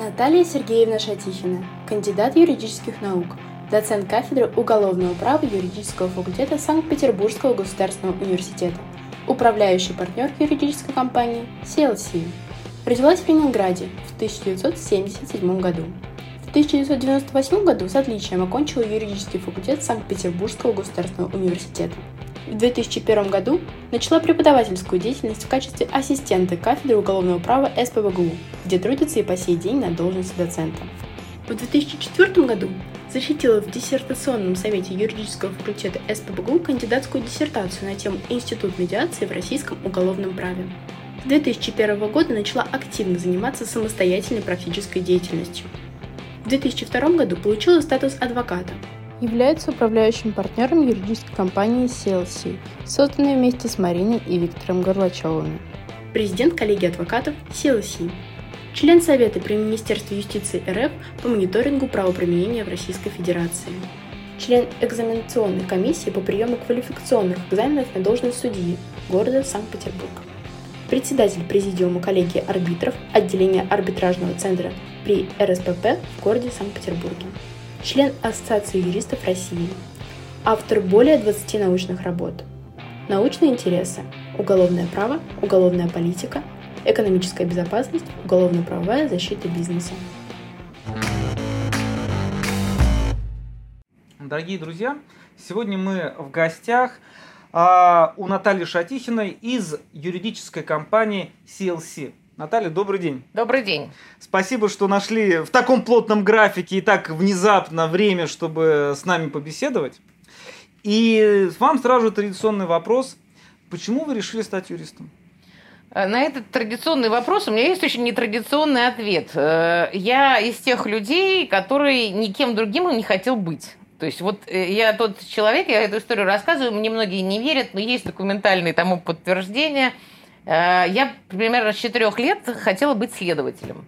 Наталья Сергеевна Шатихина, кандидат юридических наук, доцент кафедры уголовного права юридического факультета Санкт-Петербургского государственного университета, управляющий партнер юридической компании CLC. Родилась в Ленинграде в 1977 году. В 1998 году с отличием окончила юридический факультет Санкт-Петербургского государственного университета. В 2001 году начала преподавательскую деятельность в качестве ассистента кафедры уголовного права СПБГУ, где трудится и по сей день на должности доцента. В 2004 году защитила в диссертационном совете юридического факультета СПБГУ кандидатскую диссертацию на тему «Институт медиации в российском уголовном праве». С 2001 года начала активно заниматься самостоятельной практической деятельностью. В 2002 году получила статус адвоката, является управляющим партнером юридической компании CLC, созданной вместе с Мариной и Виктором Горлачевыми. Президент коллегии адвокатов CLC. Член Совета при Министерстве юстиции РФ по мониторингу правоприменения в Российской Федерации. Член экзаменационной комиссии по приему квалификационных экзаменов на должность судьи города Санкт-Петербург. Председатель Президиума коллегии арбитров отделения арбитражного центра при РСПП в городе Санкт-Петербурге член Ассоциации юристов России, автор более 20 научных работ. Научные интересы – уголовное право, уголовная политика, экономическая безопасность, уголовно-правовая защита бизнеса. Дорогие друзья, сегодня мы в гостях а, у Натальи Шатихиной из юридической компании CLC. Наталья, добрый день. Добрый день. Спасибо, что нашли в таком плотном графике и так внезапно время, чтобы с нами побеседовать. И вам сразу же традиционный вопрос. Почему вы решили стать юристом? Э, на этот традиционный вопрос у меня есть очень нетрадиционный ответ. Э, я из тех людей, который никем другим не хотел быть. То есть вот э, я тот человек, я эту историю рассказываю, мне многие не верят, но есть документальные тому подтверждения – я примерно с четырех лет хотела быть следователем.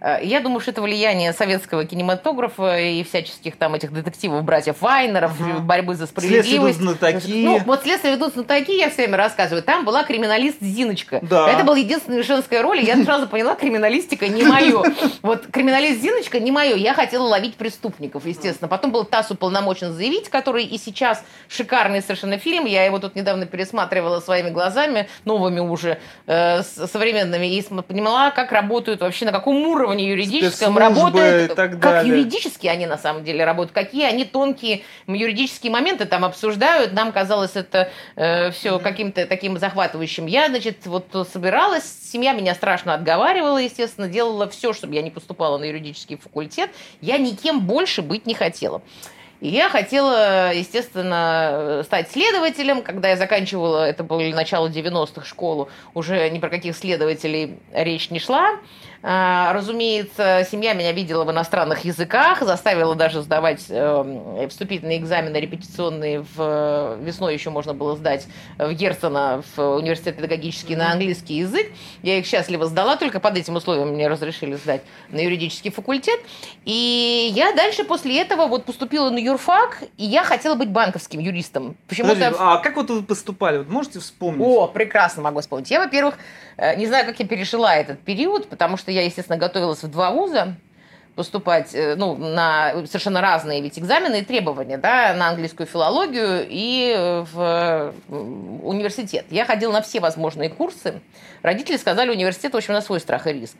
Э, я думаю, что это влияние советского кинематографа и всяческих там этих детективов братьев Вайнеров, ага. борьбы за справедливость. Следствие знатоки. Ну, вот следствие ведут знатоки, я все время рассказываю. Там была криминалист Зиночка. Да. Это была единственная женская роль, и я сразу поняла, криминалистика не мое. Вот криминалист Зиночка не мое. Я хотела ловить преступников, естественно. Потом был ТАСС уполномочен заявить, который и сейчас шикарный совершенно фильм. Я его тут недавно пересматривала своими глазами, новыми уже, э, современными, и поняла, как работают вообще, на каком уровне уровне юридическом работает, как далее. юридически они на самом деле работают, какие они тонкие юридические моменты там обсуждают. Нам казалось это э, все каким-то таким захватывающим. Я, значит, вот собиралась, семья меня страшно отговаривала, естественно, делала все, чтобы я не поступала на юридический факультет. Я никем больше быть не хотела. И я хотела, естественно, стать следователем. Когда я заканчивала, это было начало 90-х школу, уже ни про каких следователей речь не шла. А, разумеется, семья меня видела в иностранных языках, заставила даже сдавать э, вступительные экзамены репетиционные в весной еще можно было сдать в Герцена в университет педагогический на английский язык. Я их счастливо сдала, только под этим условием мне разрешили сдать на юридический факультет. И я дальше после этого вот поступила на юрфак, и я хотела быть банковским юристом. Почему-то... А как вот вы поступали? Вот можете вспомнить? О, прекрасно могу вспомнить. Я, во-первых, э, не знаю, как я пережила этот период, потому что что я, естественно, готовилась в два вуза поступать э, ну, на совершенно разные ведь экзамены и требования, да, на английскую филологию и в университет. Я ходила на все возможные курсы. Родители сказали, университет, в общем, на свой страх и риск.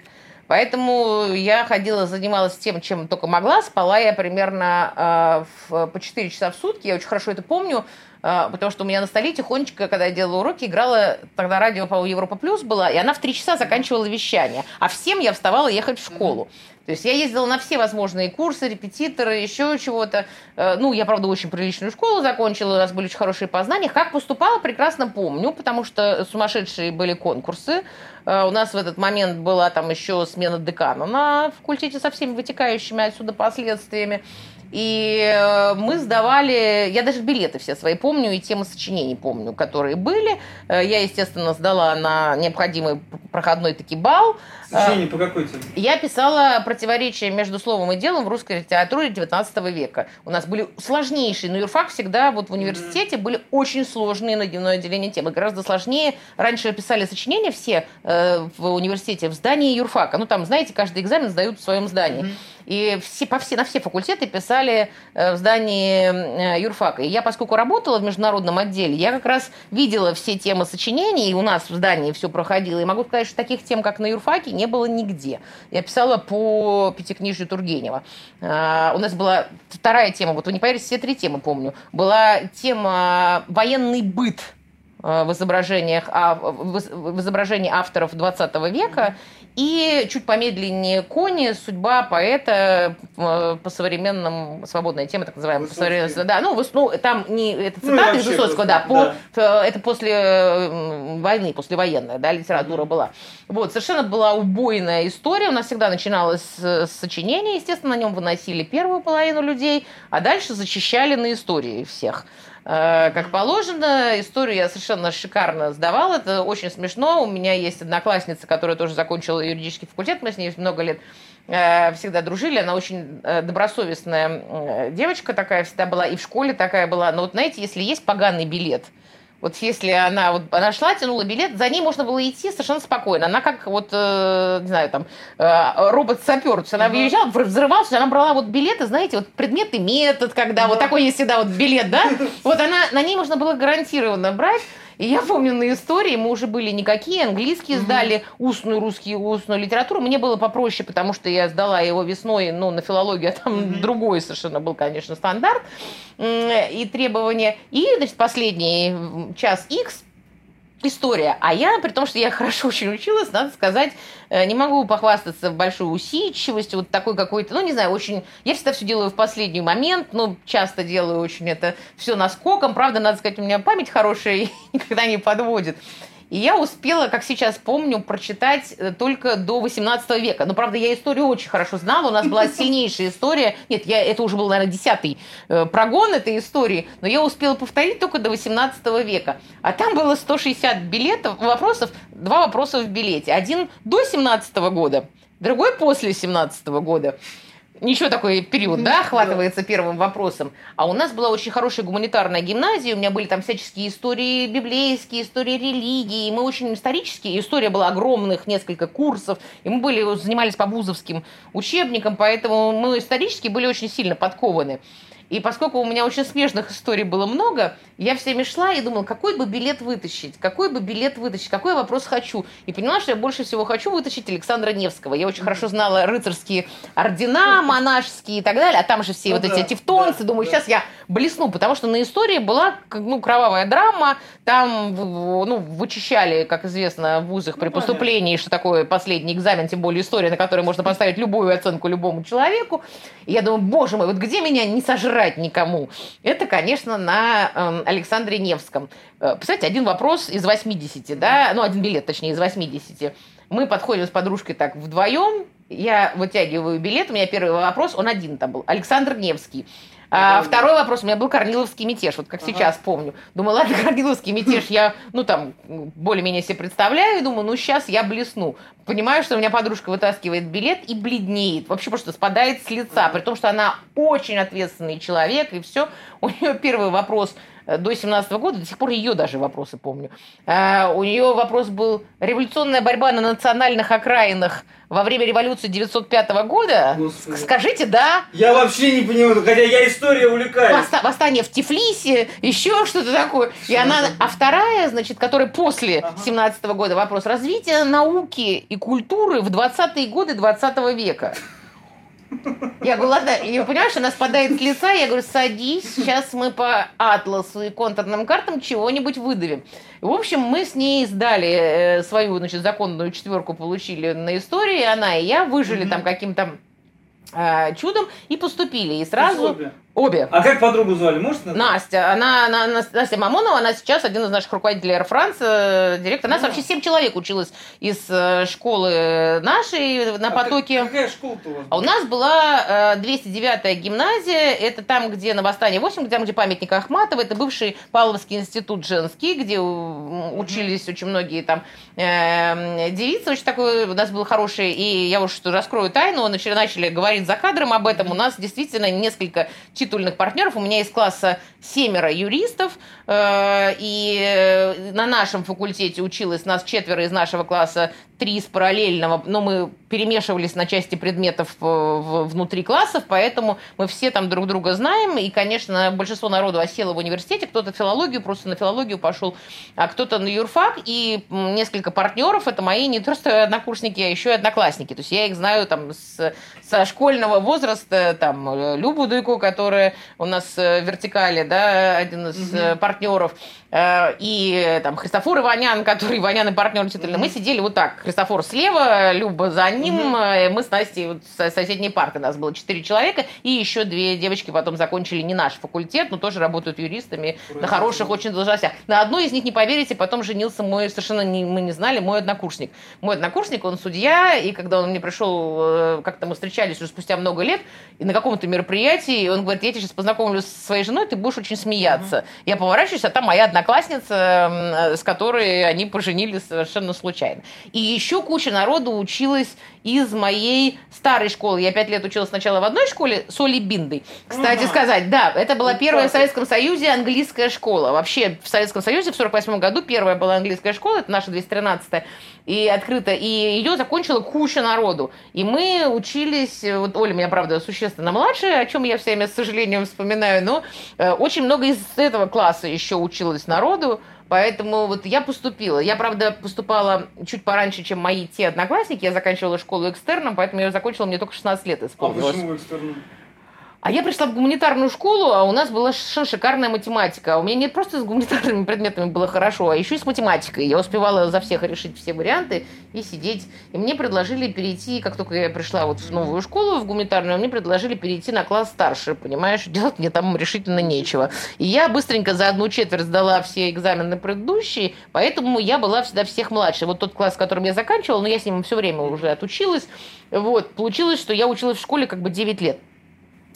Поэтому я ходила, занималась тем, чем только могла. Спала я примерно э, в, по 4 часа в сутки. Я очень хорошо это помню. А, потому что у меня на столе тихонечко, когда я делала уроки, играла тогда радио, по Европа Плюс была, и она в три часа заканчивала вещание. А в 7 я вставала ехать в школу. То есть я ездила на все возможные курсы, репетиторы, еще чего-то. Э, ну, я, правда, очень приличную школу закончила, у нас были очень хорошие познания. Как поступала, прекрасно помню, потому что сумасшедшие были конкурсы. Э, у нас в этот момент была там еще смена декана на факультете со всеми вытекающими отсюда последствиями. И э, мы сдавали, я даже билеты все свои помню, и темы сочинений помню, которые были. Э, я, естественно, сдала на необходимый проходной таки балл. Сочинение по какой теме? Я писала противоречия между словом и делом в русской литературе 19 века. У нас были сложнейшие, но юрфак всегда вот в университете были очень сложные на дневное отделение темы, гораздо сложнее. Раньше писали сочинения все э, в университете в здании юрфака. Ну, там, знаете, каждый экзамен сдают в своем здании. Mm-hmm. И все, по все, на все факультеты писали э, в здании э, юрфака. И я, поскольку работала в международном отделе, я как раз видела все темы сочинений, и у нас в здании все проходило. И могу сказать, что таких тем, как на юрфаке, не было нигде. Я писала по пятикнижью Тургенева. А, у нас была вторая тема, вот вы не поверите, все три темы помню. Была тема «Военный быт» э, в изображениях, в изображении авторов 20 века. И чуть помедленнее «Кони. Судьба поэта э, по современным свободная тема, так называемая. По да, ну, ну, там не это ну, цитаты ну, из Высоцкого, да, по, да, это после войны, послевоенная, да, литература mm-hmm. была. Вот, совершенно была убойная история. У нас всегда начиналось с сочинения, естественно, на нем выносили первую половину людей, а дальше зачищали на истории всех. Э, как положено. Историю я совершенно шикарно сдавала. Это очень смешно. У меня есть одноклассница, которая тоже закончила юридический факультет. Мы с ней много лет э, всегда дружили. Она очень э, добросовестная девочка такая всегда была. И в школе такая была. Но вот знаете, если есть поганый билет – вот если она вот она шла, тянула билет, за ней можно было идти совершенно спокойно. Она как вот, э, не знаю, там, э, робот-сапер. Она uh-huh. въезжала, взрывалась, она брала вот билеты, знаете, вот предмет и метод, когда uh-huh. вот такой есть всегда вот билет, да? Вот она, на ней можно было гарантированно брать. И я помню на истории, мы уже были никакие, английские угу. сдали, устную, русский, устную литературу. Мне было попроще, потому что я сдала его весной, ну, на филологию, а там угу. другой совершенно был, конечно, стандарт и требования. И, значит, последний час X история. А я, при том, что я хорошо очень училась, надо сказать, э, не могу похвастаться большой усидчивостью, вот такой какой-то, ну, не знаю, очень... Я всегда все делаю в последний момент, ну, часто делаю очень это все наскоком. Правда, надо сказать, у меня память хорошая и никогда не подводит. И я успела, как сейчас помню, прочитать э, только до 18 века. Но, правда, я историю очень хорошо знала. У нас была сильнейшая история. Нет, я, это уже был, наверное, десятый э, прогон этой истории. Но я успела повторить только до 18 века. А там было 160 билетов, вопросов, два вопроса в билете. Один до 17 года, другой после 17 года ничего такой период, да, охватывается первым вопросом. А у нас была очень хорошая гуманитарная гимназия, у меня были там всяческие истории библейские, истории религии, и мы очень исторические, история была огромных, несколько курсов, и мы были, занимались по вузовским учебникам, поэтому мы исторически были очень сильно подкованы. И поскольку у меня очень смешных историй было много, я всеми шла и думала, какой бы билет вытащить, какой бы билет вытащить, какой вопрос хочу. И поняла, что я больше всего хочу вытащить Александра Невского. Я очень хорошо знала рыцарские ордена монашеские и так далее, а там же все ну, вот да, эти тевтонцы. Да, Думаю, да. сейчас я блесну, потому что на истории была ну, кровавая драма, там ну, вычищали, как известно, в вузах при ну, поступлении, что такое последний экзамен, тем более история, на которой можно поставить любую оценку любому человеку. И я думаю, боже мой, вот где меня не сожрали врать никому. Это, конечно, на э, Александре Невском. Э, представляете, один вопрос из 80, да, ну, один билет, точнее, из 80. Мы подходим с подружкой так вдвоем, я вытягиваю билет, у меня первый вопрос, он один там был, Александр Невский. А, второй вопрос у меня был Корниловский мятеж, вот как ага. сейчас помню. Думаю, ладно, Корниловский мятеж я, ну там, более-менее себе представляю, и думаю, ну сейчас я блесну. Понимаю, что у меня подружка вытаскивает билет и бледнеет, вообще просто спадает с лица, при том, что она очень ответственный человек, и все. У нее первый вопрос до 17 года, до сих пор ее даже вопросы помню. А, у нее вопрос был революционная борьба на национальных окраинах во время революции 905 года? Господи. Скажите, да? Я вообще не понимаю, хотя я история увлекаюсь. Восста- восстание в Тифлисе, еще что-то такое. Что и она, а вторая, значит, которая после ага. 17 года, вопрос развития науки и культуры в 20-е годы 20 века. Я говорю, ладно, и понимаешь, она спадает с лица, я говорю, садись, сейчас мы по атласу и контурным картам чего-нибудь выдавим. В общем, мы с ней сдали э, свою, значит, законную четверку, получили на истории, она и я выжили mm-hmm. там каким-то э, чудом и поступили. И сразу... Пособие. Обе. А как подругу звали? Назвать? Настя. Она, она, Настя Мамонова, она сейчас один из наших руководителей Air France, э, директор. У нас а. вообще семь человек училась из э, школы нашей на а потоке. какая школа-то у вас? А у нас была 209-я гимназия. Это там, где на Восстание 8, там, где памятник Ахматова. Это бывший Павловский институт женский, где учились очень многие там э, девицы. Очень такой у нас был хороший. И я уж раскрою тайну. Начали, начали говорить за кадром об этом. У нас действительно несколько титульных партнеров. У меня из класса семеро юристов, э, и э, на нашем факультете училось нас четверо из нашего класса, три из параллельного, но мы перемешивались на части предметов внутри классов, поэтому мы все там друг друга знаем, и, конечно, большинство народу осело в университете, кто-то филологию, просто на филологию пошел, а кто-то на юрфак, и несколько партнеров, это мои не просто однокурсники, а еще и одноклассники, то есть я их знаю там с, со школьного возраста, там, Любу Дуйку, которая у нас в вертикали, да, один из угу. партнеров, Э, и там Христофор Иванян, который Иванян и партнер действительно, mm-hmm. мы сидели вот так, Христофор слева, Люба за ним, mm-hmm. мы с Настей вот с соседней парты, нас было четыре человека, и еще две девочки потом закончили не наш факультет, но тоже работают юристами Правильно. на хороших очень должностях. На одной из них, не поверите, потом женился мой, совершенно не, мы не знали, мой однокурсник. Мой однокурсник, он судья, и когда он мне пришел, э, как-то мы встречались уже спустя много лет, и на каком-то мероприятии, он говорит, я тебя сейчас познакомлю со своей женой, ты будешь очень смеяться. Mm-hmm. Я поворачиваюсь, а там моя одна одноклассница, с которой они поженились совершенно случайно. И еще куча народу училась из моей старой школы. Я пять лет училась сначала в одной школе с Олей Биндой. Кстати ага. сказать, да, это была первая в Советском Союзе английская школа. Вообще в Советском Союзе в 48 году первая была английская школа, это наша 213 и открыта, и ее закончила куча народу. И мы учились, вот Оля меня, правда, существенно младше, о чем я все время с сожалением вспоминаю, но э, очень много из этого класса еще училось народу, Поэтому вот я поступила. Я, правда, поступала чуть пораньше, чем мои те одноклассники. Я заканчивала школу экстерном, поэтому я закончила, мне только 16 лет исполнилось. А почему экстерном? А я пришла в гуманитарную школу, а у нас была совершенно шикарная математика. У меня не просто с гуманитарными предметами было хорошо, а еще и с математикой. Я успевала за всех решить все варианты и сидеть. И мне предложили перейти, как только я пришла вот в новую школу, в гуманитарную, мне предложили перейти на класс старше, понимаешь? Делать мне там решительно нечего. И я быстренько за одну четверть сдала все экзамены предыдущие, поэтому я была всегда всех младше. Вот тот класс, в котором я заканчивала, но я с ним все время уже отучилась. Вот, получилось, что я училась в школе как бы 9 лет.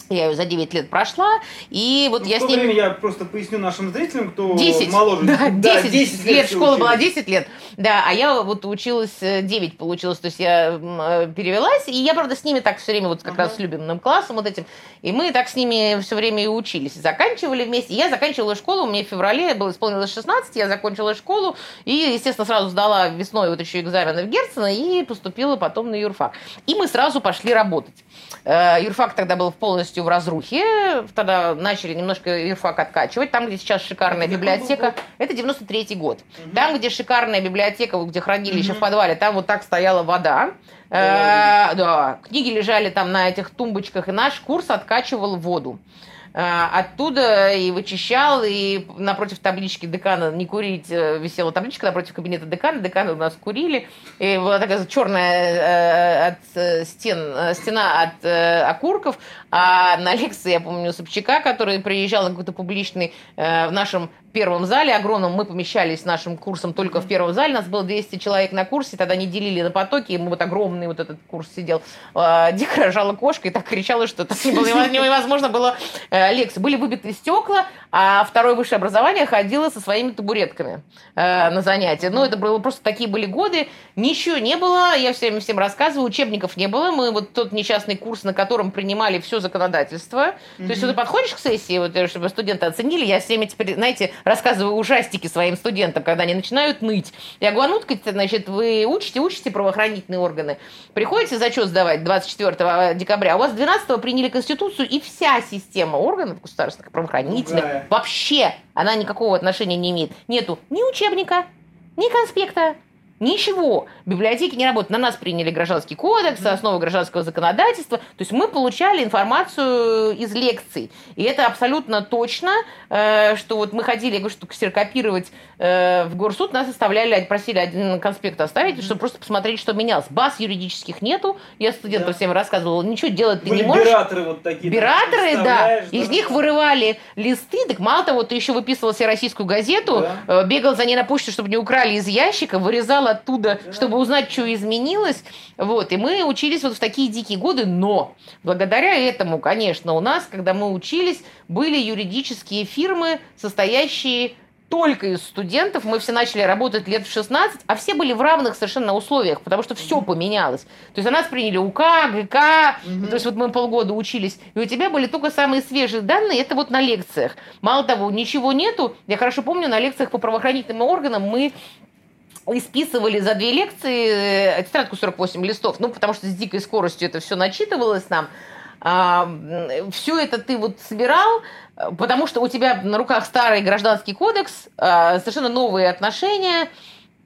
Я ее за 9 лет прошла, и вот ну, я с ним... время я просто поясню нашим зрителям, кто 10, моложе. Да, 10, да, 10 лет, лет школа учились. была 10 лет, да, а я вот училась 9 э, получилось, то есть я э, перевелась, и я, правда, с ними так все время, вот как uh-huh. раз с любимым классом вот этим, и мы так с ними все время и учились, заканчивали вместе. Я заканчивала школу, мне в феврале было исполнилось 16, я закончила школу, и, естественно, сразу сдала весной вот еще экзамены в Герцена и поступила потом на юрфак. И мы сразу пошли работать. Э, юрфак тогда был полностью в разрухе. Тогда начали немножко юрфак откачивать. Там, где сейчас шикарная библиотека. Это 93-й год. Угу. Там, где шикарная библиотека, где хранилище угу. в подвале, там вот так стояла вода. Э, да, книги лежали там на этих тумбочках, и наш курс откачивал воду. Э, оттуда и вычищал, и напротив таблички декана не курить э, висела табличка напротив кабинета декана, деканы у нас курили, и была такая черная от стен, стена от окурков, а на лекции, я помню, Собчака, который приезжал на какой-то публичный в нашем первом зале огромном. Мы помещались с нашим курсом только в первом зале. Нас было 200 человек на курсе. Тогда не делили на потоки. И мы вот огромный вот этот курс сидел. А, дико рожала кошка и так кричала, что это невозможно было э, лекции. Были выбиты стекла, а второе высшее образование ходило со своими табуретками э, на занятия. Ну, это было просто такие были годы. Ничего не было. Я всем, всем рассказываю. Учебников не было. Мы вот тот несчастный курс, на котором принимали все законодательство. То есть, вот ты подходишь к сессии, вот, э, чтобы студенты оценили, я всеми теперь, знаете, рассказываю ужастики своим студентам, когда они начинают ныть. Я говорю, а ну значит, вы учите, учите правоохранительные органы. Приходите зачет сдавать 24 декабря, у вас 12 приняли Конституцию, и вся система органов государственных, правоохранительных, Другая. вообще она никакого отношения не имеет. Нету ни учебника, ни конспекта, Ничего. Библиотеки не работают. На нас приняли гражданский кодекс, основы гражданского законодательства. То есть мы получали информацию из лекций. И это абсолютно точно, э, что вот мы ходили, я говорю, что ксерокопировать э, в горсуд, нас оставляли, просили один конспект оставить, чтобы просто посмотреть, что менялось. Баз юридических нету. Я студентам да. всем рассказывала, ничего делать ты Были не можешь. Бираторы вот такие. Бираторы, да. Из них вырывали листы. Так мало того, ты еще выписывал себе российскую газету, да. Э, бегал за ней на почту, чтобы не украли из ящика, вырезал уезжал оттуда, чтобы узнать, что изменилось. Вот, и мы учились вот в такие дикие годы, но благодаря этому, конечно, у нас, когда мы учились, были юридические фирмы, состоящие только из студентов. Мы все начали работать лет в 16, а все были в равных совершенно условиях, потому что все поменялось. То есть, у нас приняли УК, ГК, mm-hmm. то есть, вот мы полгода учились, и у тебя были только самые свежие данные, это вот на лекциях. Мало того, ничего нету. Я хорошо помню, на лекциях по правоохранительным органам мы исписывали за две лекции э, тетрадку 48 листов, ну, потому что с дикой скоростью это все начитывалось нам. А, все это ты вот собирал, потому что у тебя на руках старый гражданский кодекс, а, совершенно новые отношения,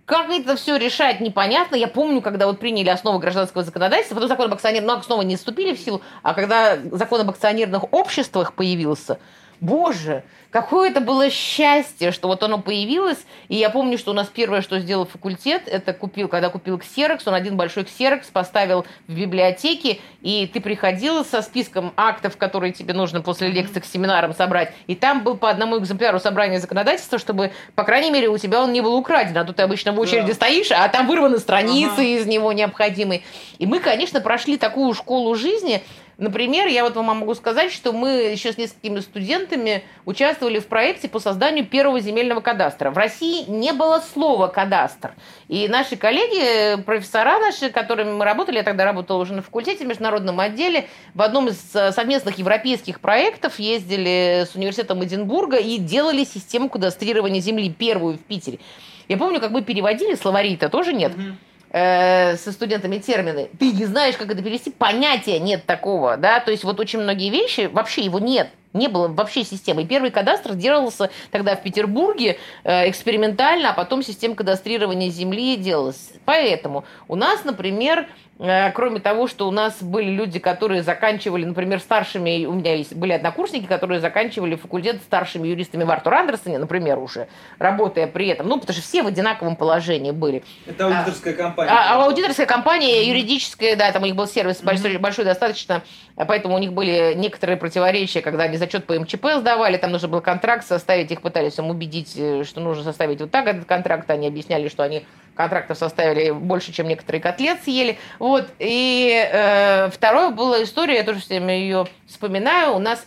как это все решать, непонятно. Я помню, когда вот приняли основы гражданского законодательства, потом закон об акционерных, ну, основы не вступили в силу, а когда закон об акционерных обществах появился, боже, какое это было счастье, что вот оно появилось. И я помню, что у нас первое, что сделал факультет, это купил, когда купил ксерокс, он один большой ксерокс поставил в библиотеке, и ты приходил со списком актов, которые тебе нужно после лекции к семинарам собрать, и там был по одному экземпляру собрания законодательства, чтобы, по крайней мере, у тебя он не был украден, а то ты обычно в очереди да. стоишь, а там вырваны страницы ага. из него необходимые. И мы, конечно, прошли такую школу жизни, Например, я вот вам могу сказать, что мы еще с несколькими студентами участвовали в проекте по созданию первого земельного кадастра. В России не было слова «кадастр». И наши коллеги, профессора наши, которыми мы работали, я тогда работала уже на факультете, в международном отделе, в одном из совместных европейских проектов ездили с университетом Эдинбурга и делали систему кадастрирования земли, первую в Питере. Я помню, как мы переводили, словари-то тоже нет. Mm-hmm э, со студентами термины, ты не знаешь, как это перевести, понятия нет такого, да, то есть вот очень многие вещи, вообще его нет, не было вообще системы. Первый кадастр делался тогда в Петербурге э, экспериментально, а потом система кадастрирования земли делалась. Поэтому у нас, например, кроме того, что у нас были люди, которые заканчивали, например, старшими, у меня есть, были однокурсники, которые заканчивали факультет старшими юристами в Артур Андерсоне, например, уже, работая при этом. Ну, потому что все в одинаковом положении были. Это аудиторская компания. А, а аудиторская компания, юридическая, да, там у них был сервис большой, mm-hmm. большой достаточно, поэтому у них были некоторые противоречия, когда они зачет по МЧП сдавали, там нужно был контракт составить, их пытались им убедить, э, что нужно составить вот так этот контракт, они объясняли, что они контрактов составили больше, чем некоторые котлет съели. Вот. И э, второе была история, я тоже все время ее вспоминаю. У нас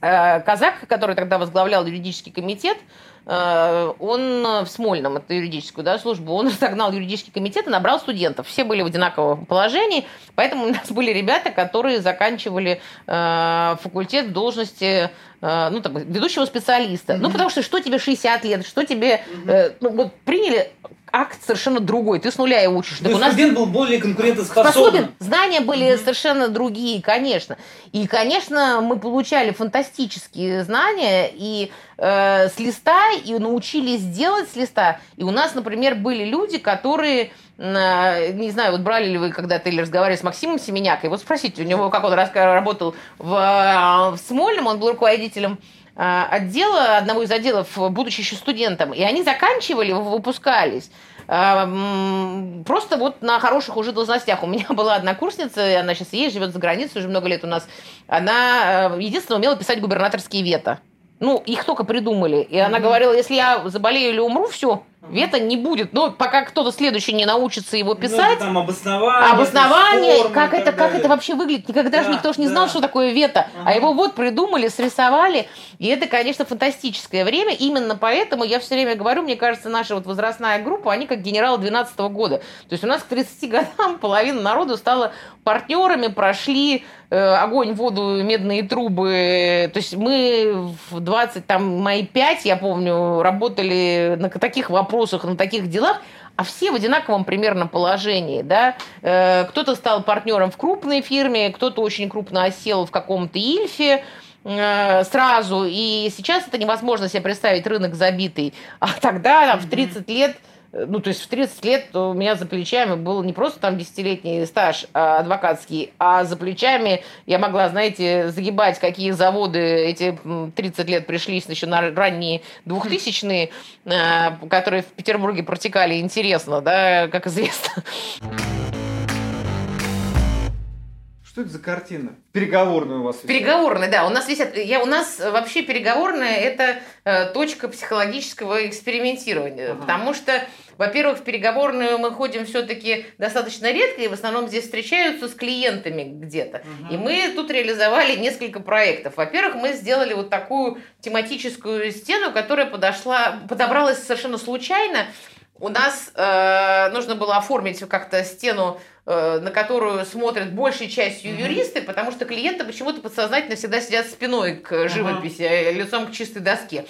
э, казак, который тогда возглавлял юридический комитет, э, он в Смольном, это юридическую да, службу, он разогнал юридический комитет и набрал студентов. Все были в одинаковом положении, поэтому у нас были ребята, которые заканчивали э, факультет в должности э, ну, там, ведущего специалиста. Mm-hmm. Ну, потому что что тебе 60 лет, что тебе... Э, ну, вот приняли акт совершенно другой. Ты с нуля его учишь. Так у нас студент был более конкурентоспособен. Способен. Знания были mm-hmm. совершенно другие, конечно. И, конечно, мы получали фантастические знания и э, с листа, и научились делать с листа. И у нас, например, были люди, которые э, не знаю, вот брали ли вы когда-то или разговаривали с Максимом Семенякой, вот спросите у него, как он работал в, в Смольном, он был руководителем отдела, одного из отделов, будучи еще студентом, и они заканчивали, выпускались а, просто вот на хороших уже должностях. У меня была одна курсница, она сейчас есть, живет за границей уже много лет у нас. Она э, единственное умела писать губернаторские вето. Ну, их только придумали. И она говорила, если я заболею или умру, все, Вето не будет. Но пока кто-то следующий не научится его ну, писать. Ну, там обоснование. Обоснование, формы, как это, как это вообще выглядит. Никогда да, же никто же не да. знал, что такое вето. А ага. А его вот придумали, срисовали. И это, конечно, фантастическое время. Именно поэтому я все время говорю, мне кажется, наша вот возрастная группа, они как генералы 12 -го года. То есть у нас к 30 годам половина народу стала партнерами, прошли огонь, воду, медные трубы. То есть мы в 20, там, мои 5, я помню, работали на таких вопросах вопросах, на таких делах, а все в одинаковом примерно положении, да. Э, кто-то стал партнером в крупной фирме, кто-то очень крупно осел в каком-то Ильфе, э, сразу, и сейчас это невозможно себе представить рынок забитый, а тогда там, в 30 лет ну, то есть в 30 лет у меня за плечами был не просто там десятилетний стаж а, адвокатский, а за плечами я могла, знаете, загибать, какие заводы эти 30 лет пришлись еще на ранние 2000-е, а, которые в Петербурге протекали интересно, да, как известно. Что это за картина? Переговорная у вас. Переговорная, да. У нас висят. Я, у нас вообще переговорная это э, точка психологического экспериментирования. Ага. Потому что, во-первых, в переговорную мы ходим все-таки достаточно редко, и в основном здесь встречаются с клиентами где-то. Ага. И мы тут реализовали несколько проектов. Во-первых, мы сделали вот такую тематическую стену, которая подошла, подобралась совершенно случайно. У нас э, нужно было оформить как-то стену Э, на которую смотрят большей частью юристы, потому что клиенты почему-то подсознательно всегда сидят спиной к живописи, uh лицом к чистой доске.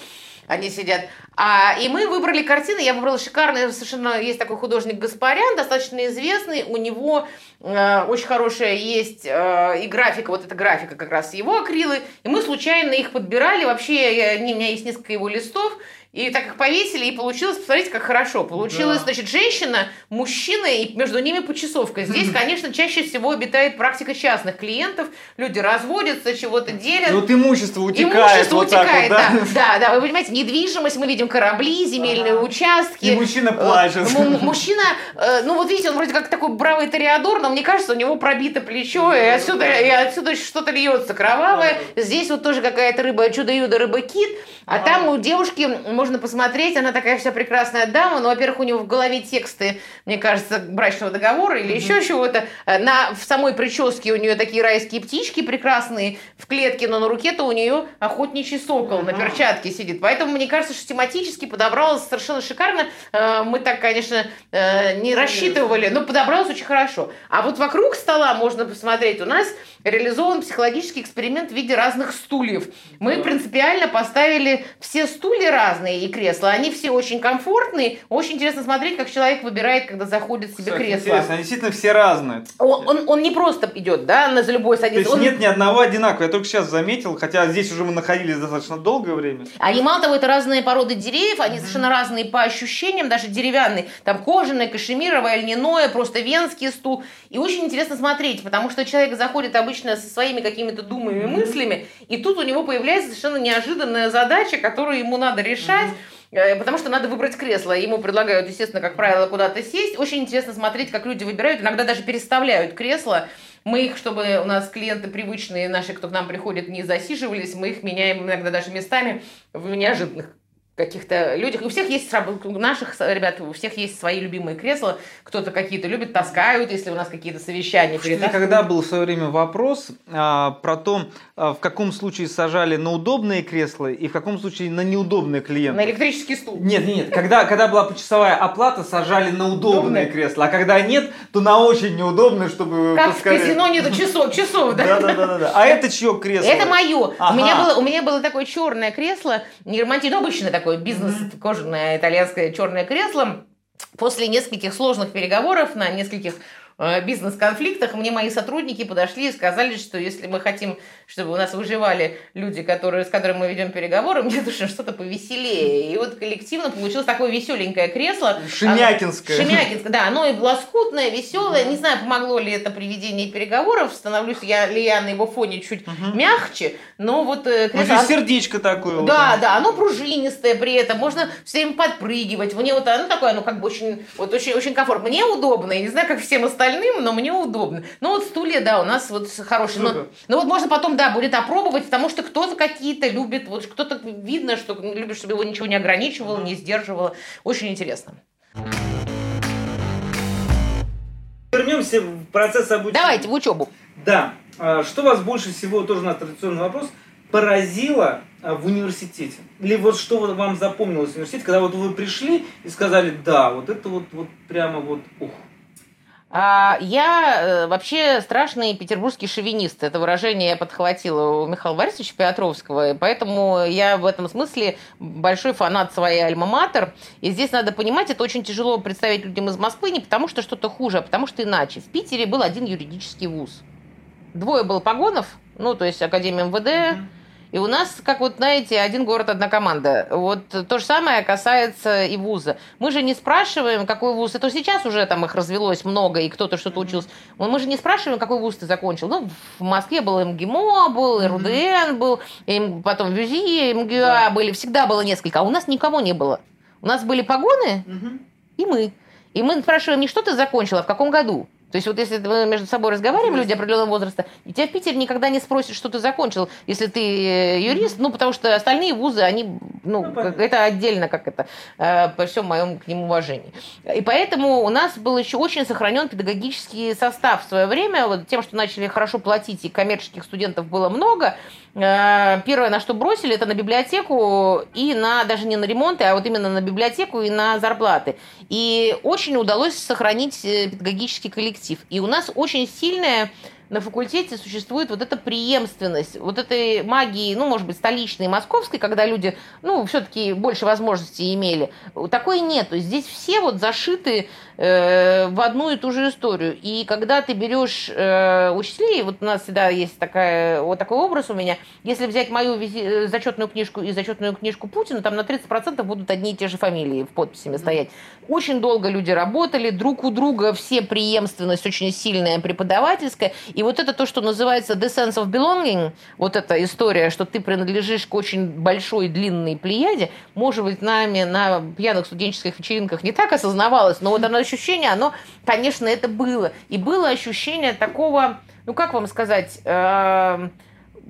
Они сидят. А, и мы выбрали картины. Я выбрала шикарный, совершенно есть такой художник Гаспарян, достаточно известный. У него э, очень хорошая есть э, и графика, вот эта графика как раз его акрилы. И мы случайно их подбирали. Вообще, я, у меня есть несколько его листов. И так их повесили, и получилось, посмотрите, как хорошо. Получилась, да. значит, женщина, мужчина, и между ними почасовка. Здесь, конечно, чаще всего обитает практика частных клиентов. Люди разводятся, чего-то делят. Ну, вот имущество утекает. Имущество вот утекает, вот, да? да. Да, да. Вы понимаете, недвижимость, мы видим корабли, земельные ага. участки. И мужчина э, плачет. Мужчина, э, ну вот видите, он вроде как такой бравый ториадор, но мне кажется, у него пробито плечо, и отсюда, и отсюда что-то льется кровавое. Здесь вот тоже какая-то рыба, чудо-юдо, рыба-кит. А там у девушки можно посмотреть, она такая вся прекрасная дама, но, во-первых, у нее в голове тексты, мне кажется, брачного договора или mm-hmm. еще чего-то. Э, на, в самой прическе у нее такие райские птички прекрасные в клетке, но на руке-то у нее охотничий сокол mm-hmm. на перчатке сидит. Поэтому, мне кажется, что тематически подобралось совершенно шикарно. Э, мы так, конечно, э, не рассчитывали, но подобралось очень хорошо. А вот вокруг стола можно посмотреть, у нас реализован психологический эксперимент в виде разных стульев. Мы принципиально поставили все стулья разные и кресла. Они все очень комфортные. Очень интересно смотреть, как человек выбирает, когда заходит себе Кстати, кресло. Интересно, они действительно все разные. Он, он, он не просто идет, да, на за любой садится. То есть он... нет ни одного одинакового. Я только сейчас заметил, хотя здесь уже мы находились достаточно долгое время. Они мало того, это разные породы деревьев, они совершенно разные по ощущениям, даже деревянные. Там кожаное, кашемировое, льняное, просто венский стул. И очень интересно смотреть, потому что человек заходит обычно со своими какими-то думами, мыслями, и тут у него появляется совершенно неожиданная задача, которую ему надо решать. Э, потому что надо выбрать кресло. Ему предлагают, естественно, как правило, куда-то сесть. Очень интересно смотреть, как люди выбирают. Иногда даже переставляют кресло. Мы их, чтобы у нас клиенты привычные наши, кто к нам приходит, не засиживались, мы их меняем иногда даже местами в неожиданных каких-то людях. У всех есть, у наших ребят, у всех есть свои любимые кресла. Кто-то какие-то любит, таскают, если у нас какие-то совещания. Когда был в свое время вопрос а, про то, в каком случае сажали на удобные кресла и в каком случае на неудобные клиенты. На электрический стул. Нет, нет. Когда, когда была почасовая оплата, сажали на удобные кресла, а когда нет, то на очень неудобные, чтобы... Как поскорее... в казино нету часов, часов, да? Да, да, да, да. А это чье кресло? Это мое. У меня было, у меня было такое черное кресло, не романтичное, обычное такое такое бизнес кожаное итальянское черное кресло. После нескольких сложных переговоров на нескольких бизнес-конфликтах мне мои сотрудники подошли и сказали, что если мы хотим, чтобы у нас выживали люди, которые, с которыми мы ведем переговоры, мне нужно что-то повеселее. И вот коллективно получилось такое веселенькое кресло. Шемякинское. Шемякинское, да. Оно и лоскутное, веселое. Не знаю, помогло ли это при ведении переговоров. Становлюсь я ли я на его фоне чуть угу. мягче. Но вот э, кресло... Ну, сердечко такое. Да, вот. да. Оно пружинистое при этом. Можно все время подпрыгивать. Мне вот оно такое, ну как бы очень, вот очень, очень комфортно. Мне удобно. Я не знаю, как всем остальным остальным, но мне удобно. Ну вот стулья, да, у нас вот хорошие. Но, ну вот можно потом, да, будет опробовать, потому что кто-то какие-то любит, вот кто-то видно, что любит, чтобы его ничего не ограничивало, не сдерживало. Очень интересно. Вернемся в процесс обучения. Давайте, в учебу. Да. А, что вас больше всего, тоже у нас традиционный вопрос, поразило а, в университете? Или вот что вам запомнилось в университете, когда вот вы пришли и сказали, да, вот это вот, вот прямо вот, ух, я э, вообще страшный петербургский шовинист. Это выражение я подхватила у Михаила Борисовича Петровского, поэтому я в этом смысле большой фанат своей альма-матер. И здесь надо понимать, это очень тяжело представить людям из Москвы не потому, что что-то хуже, а потому что иначе. В Питере был один юридический вуз. Двое было погонов, ну, то есть Академия МВД, И у нас, как вот знаете, один город, одна команда. Вот то же самое касается и вуза. Мы же не спрашиваем, какой вуз. Это сейчас уже там их развелось много, и кто-то что-то учился. Мы же не спрашиваем, какой вуз ты закончил. Ну, в Москве был МГИМО, был РУДН, был, и потом ВЮЗИ, МГУА да. были. Всегда было несколько. А у нас никого не было. У нас были погоны, и мы. И мы спрашиваем не что ты закончила, а в каком году. То есть вот если вы между собой разговариваем, люди определенного возраста, и тебя в Питере никогда не спросят, что ты закончил, если ты э, юрист, ну, потому что остальные вузы, они, ну, ну это отдельно, как это, э, по всем моем к ним уважении. И поэтому у нас был еще очень сохранен педагогический состав в свое время, вот тем, что начали хорошо платить, и коммерческих студентов было много, Первое, на что бросили, это на библиотеку и на даже не на ремонты, а вот именно на библиотеку и на зарплаты. И очень удалось сохранить педагогический коллектив коллектив. И у нас очень сильная на факультете существует вот эта преемственность, вот этой магии, ну, может быть, столичной, московской, когда люди, ну, все-таки больше возможностей имели. Такой нет. Здесь все вот зашиты э, в одну и ту же историю. И когда ты берешь э, учителей, вот у нас всегда есть такая, вот такой образ у меня, если взять мою визи, э, зачетную книжку и зачетную книжку Путина, там на 30% будут одни и те же фамилии в подписями стоять. Очень долго люди работали, друг у друга все преемственность очень сильная преподавательская, и вот это то, что называется the sense of belonging, вот эта история, что ты принадлежишь к очень большой длинной плеяде, может быть, нами на пьяных студенческих вечеринках не так осознавалось, но вот оно ощущение, оно, конечно, это было. И было ощущение такого, ну как вам сказать, э,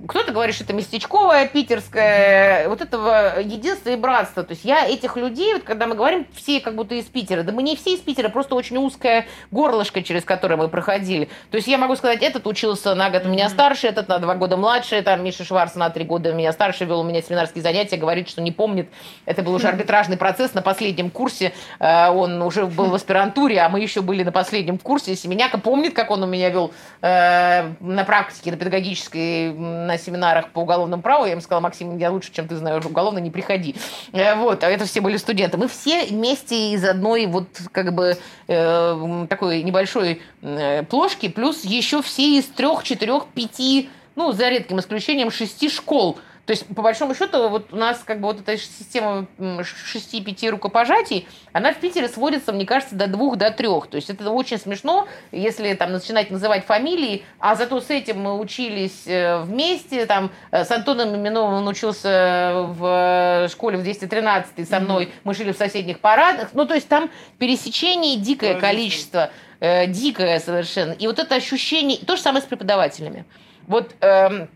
кто-то говорит, что это местечковое, питерское, вот этого единства и братства. То есть я этих людей, вот когда мы говорим, все как будто из Питера, да мы не все из Питера, просто очень узкое горлышко, через которое мы проходили. То есть я могу сказать, этот учился на год у меня старше, этот на два года младше, там Миша Шварц на три года у меня старше, вел у меня семинарские занятия, говорит, что не помнит. Это был уже арбитражный процесс на последнем курсе, э, он уже был в аспирантуре, а мы еще были на последнем курсе. Семеняка помнит, как он у меня вел э, на практике, на педагогической на семинарах по уголовному праву, я им сказала, Максим, я лучше, чем ты знаешь уголовно, не приходи. Э, вот, а это все были студенты. Мы все вместе из одной вот как бы э, такой небольшой э, плошки, плюс еще все из трех, четырех, пяти, ну, за редким исключением, шести школ – то есть, по большому счету, вот у нас как бы вот эта система 6-5 рукопожатий, она в Питере сводится, мне кажется, до двух, до трех. То есть это очень смешно, если там начинать называть фамилии, а зато с этим мы учились э, вместе, там э, с Антоном Иминовым он учился в школе в 213 со мной, mm-hmm. мы жили в соседних парадах. Ну, то есть там пересечений дикое количество, э, дикое совершенно. И вот это ощущение, то же самое с преподавателями. Вот э,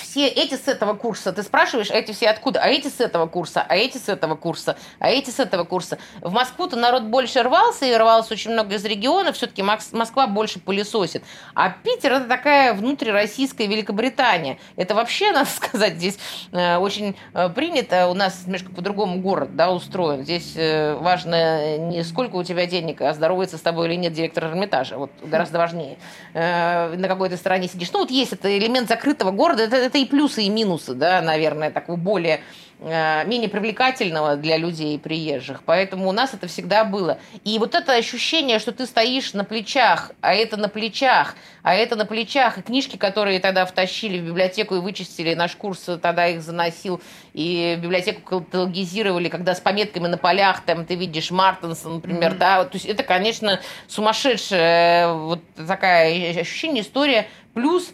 все эти с этого курса, ты спрашиваешь, а эти все откуда? А эти с этого курса, а эти с этого курса, а эти с этого курса. В Москву-то народ больше рвался, и рвался очень много из регионов, все-таки Москва больше пылесосит. А Питер это такая внутрироссийская Великобритания. Это вообще, надо сказать, здесь э, очень э, принято. У нас немножко по-другому город да, устроен. Здесь э, важно не сколько у тебя денег, а здоровается с тобой или нет директор Эрмитажа. Вот гораздо важнее. На какой то стороне сидишь. Ну вот есть это элемент закрытого города, это это и плюсы, и минусы, да, наверное, такого более Э, менее привлекательного для людей приезжих. Поэтому у нас это всегда было. И вот это ощущение, что ты стоишь на плечах, а это на плечах, а это на плечах, и книжки, которые тогда втащили в библиотеку и вычистили, наш курс тогда их заносил, и библиотеку каталогизировали, когда с пометками на полях, там ты видишь Мартинсон, например, mm-hmm. да, то есть это, конечно, сумасшедшая вот такая ощущение, история, плюс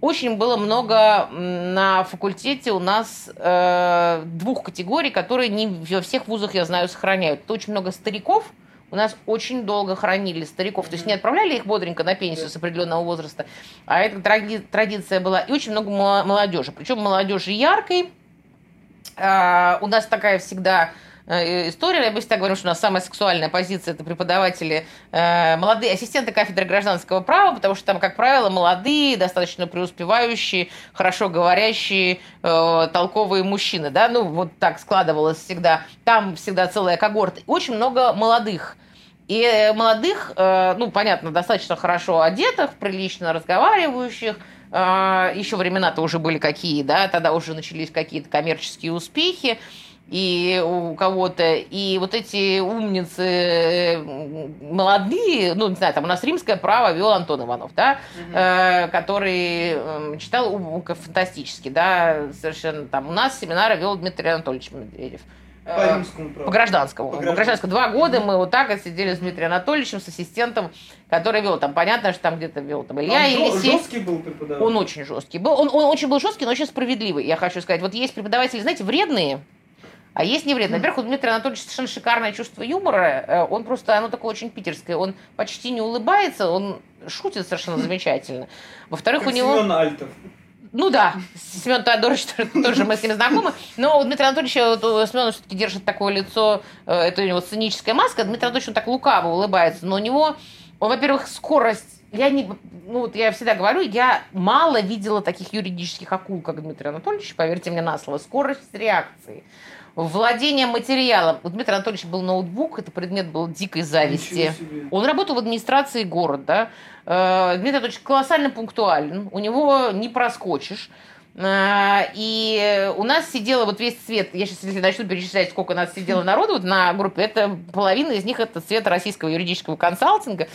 очень было много на факультете у нас э, двух категорий, которые не во всех вузах, я знаю, сохраняют. Это очень много стариков, у нас очень долго хранили стариков, то есть не отправляли их бодренько на пенсию с определенного возраста, а это тради- традиция была, и очень много молодежи, причем молодежи яркой. Э, у нас такая всегда Э, история. Мы всегда говорим, что у нас самая сексуальная позиция – это преподаватели, э, молодые ассистенты кафедры гражданского права, потому что там, как правило, молодые, достаточно преуспевающие, хорошо говорящие, э, толковые мужчины. Да? Ну, вот так складывалось всегда. Там всегда целая когорта. Очень много молодых. И молодых, ну, понятно, достаточно хорошо одетых, прилично разговаривающих, еще времена-то уже были какие, да, тогда уже начались какие-то коммерческие успехи. И у кого-то, и вот эти умницы молодые, ну, не знаю, там у нас римское право вел Антон Иванов, да, угу. э, который э, читал фантастически, да, совершенно там. У нас семинары вел Дмитрий Анатольевич Медведев. По э, римскому праву. По гражданскому. По гражданскому. Два года мы вот так сидели с Дмитрием Анатольевичем, с ассистентом, который вел там. Понятно, что там где-то вел там Илья он Елисей. жесткий был преподаватель? Он очень жесткий был. Он, он очень был жесткий, но очень справедливый, я хочу сказать. Вот есть преподаватели, знаете, вредные, а есть не вредно. Во-первых, у Дмитрия Анатольевича совершенно шикарное чувство юмора. Э, он просто, оно такое очень питерское. Он почти не улыбается, он шутит совершенно замечательно. Во-вторых, у него... Семен Альтов. Ну да, Семен Теодорович тоже мы с ним знакомы. Но у Дмитрия Анатольевича вот, Семен все-таки держит такое лицо, э, это у него сценическая маска. Дмитрий Анатольевич он так лукаво улыбается, но у него, во-первых, скорость я не, ну вот я всегда говорю, я мало видела таких юридических акул, как Дмитрий Анатольевич, поверьте мне на слово, скорость реакции. Владение материалом. У Дмитрия Анатольевича был ноутбук, это предмет был дикой зависти. Он работал в администрации города. Э, Дмитрий Анатольевич колоссально пунктуален, у него не проскочишь. Э, и у нас сидело вот весь цвет, я сейчас если начну перечислять, сколько у нас сидело народу вот на группе, это половина из них это цвет российского юридического консалтинга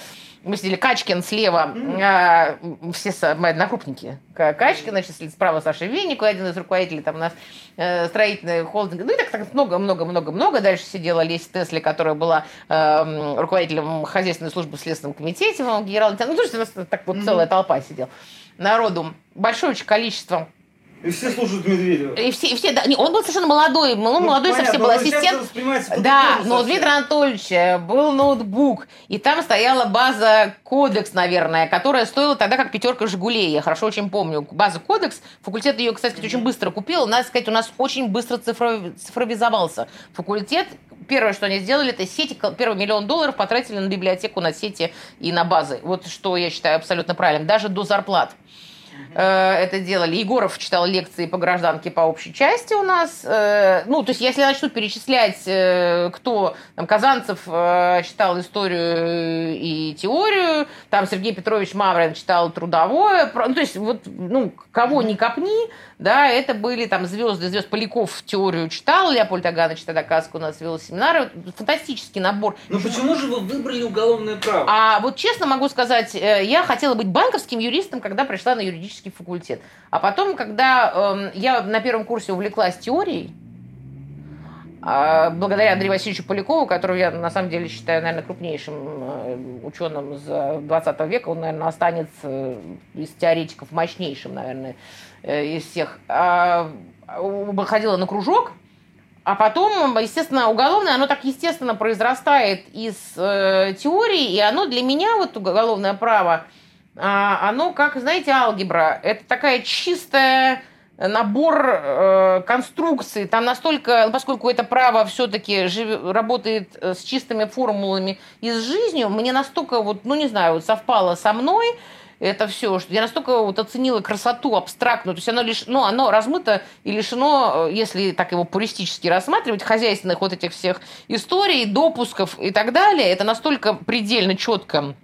мы сидели Качкин слева, а, все мои однокрупники. Качкин, значит, справа Саша Винник, один из руководителей там у нас э, строительный холдинг. Ну и так, так много-много-много-много. Дальше сидела Леся Тесли, которая была э, руководителем хозяйственной службы в Следственном комитете, генерал Ну, есть у нас так вот целая толпа сидела. Народу большое очень количество и все слушают Медведева. И все, и все, да. Он был совершенно молодой, ну, молодой понятно, совсем был ассистент. Да, но у Дмитрия Анатольевича был ноутбук, и там стояла база Кодекс, наверное, которая стоила тогда как пятерка Жигулей. Я хорошо очень помню. База Кодекс, факультет ее, кстати, очень быстро купил. Надо сказать, у нас очень быстро цифровизовался факультет. Первое, что они сделали, это сети, первый миллион долларов потратили на библиотеку, на сети и на базы. Вот что я считаю абсолютно правильным. Даже до зарплат. Э, это делали. Егоров читал лекции по гражданке по общей части у нас. Э, ну, то есть, если я начну перечислять, э, кто, там, Казанцев читал историю и теорию, там Сергей Петрович Маврин читал трудовое, ну, то есть, вот, ну, кого не копни, да, это были там звезды, звезд Поляков теорию читал, Леопольд Аганович тогда Каску у нас вел семинары, фантастический набор. Но почему же вы выбрали уголовное право? А вот честно могу сказать, я хотела быть банковским юристом, когда пришла на юридический юридический факультет. А потом, когда э, я на первом курсе увлеклась теорией, э, благодаря Андрею Васильевичу Полякову, которого я на самом деле считаю, наверное, крупнейшим э, ученым за 20 века, он, наверное, останется из теоретиков мощнейшим, наверное, э, из всех, э, ходила на кружок, а потом, естественно, уголовное, оно так естественно произрастает из э, теории, и оно для меня, вот уголовное право, а, оно, как, знаете, алгебра. Это такая чистая набор э, конструкций. Там настолько, поскольку это право все-таки работает э, с чистыми формулами и с жизнью, мне настолько вот, ну не знаю, вот совпало со мной это все, что я настолько вот оценила красоту абстрактную, то есть оно лишь, ну, оно размыто и лишено, э, если так его пуристически рассматривать, хозяйственных вот этих всех историй, допусков и так далее. Это настолько предельно четко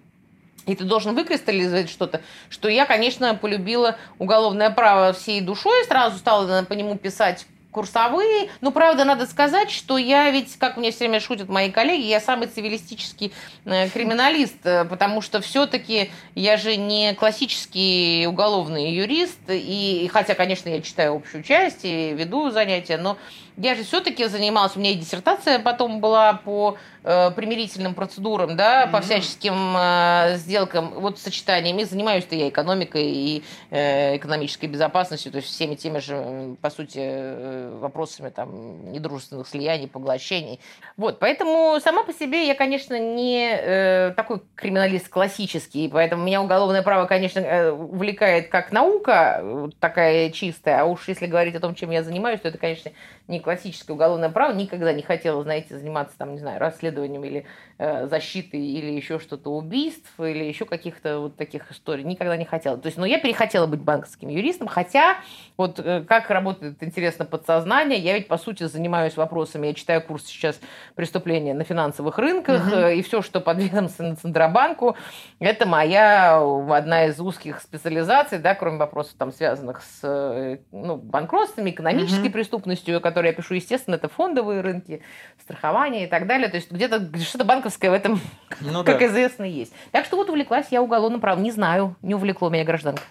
и ты должен выкристаллизовать что-то, что я, конечно, полюбила уголовное право всей душой, сразу стала по нему писать курсовые. Но, правда, надо сказать, что я ведь, как мне все время шутят мои коллеги, я самый цивилистический э, криминалист, э, потому что все-таки я же не классический уголовный юрист, и хотя, конечно, я читаю общую часть и веду занятия, но я же все-таки занималась, у меня и диссертация потом была по э, примирительным процедурам, да, mm-hmm. по всяческим э, сделкам, вот сочетаниями. Занимаюсь-то я экономикой и э, экономической безопасностью, то есть всеми теми же, по сути, э, вопросами там недружественных слияний, поглощений. Вот, поэтому сама по себе я, конечно, не э, такой криминалист классический, поэтому меня уголовное право, конечно, э, увлекает как наука, вот такая чистая, а уж если говорить о том, чем я занимаюсь, то это, конечно, не классическое уголовное право, никогда не хотела, знаете, заниматься там, не знаю, расследованием или э, защитой или еще что-то убийств или еще каких-то вот таких историй. Никогда не хотела. То есть, но я перехотела быть банковским юристом, хотя вот э, как работает, интересно, подсознание. Я ведь, по сути, занимаюсь вопросами, я читаю курс сейчас преступления на финансовых рынках, угу. и все, что подведомственно Центробанку, это моя одна из узких специализаций, да, кроме вопросов там связанных с ну, банкротствами, экономической угу. преступностью, которой я пишу, естественно, это фондовые рынки, страхование и так далее. То есть где-то что-то банковское в этом, ну, как да. известно, есть. Так что вот увлеклась я уголовным правом. Не знаю, не увлекло меня гражданка.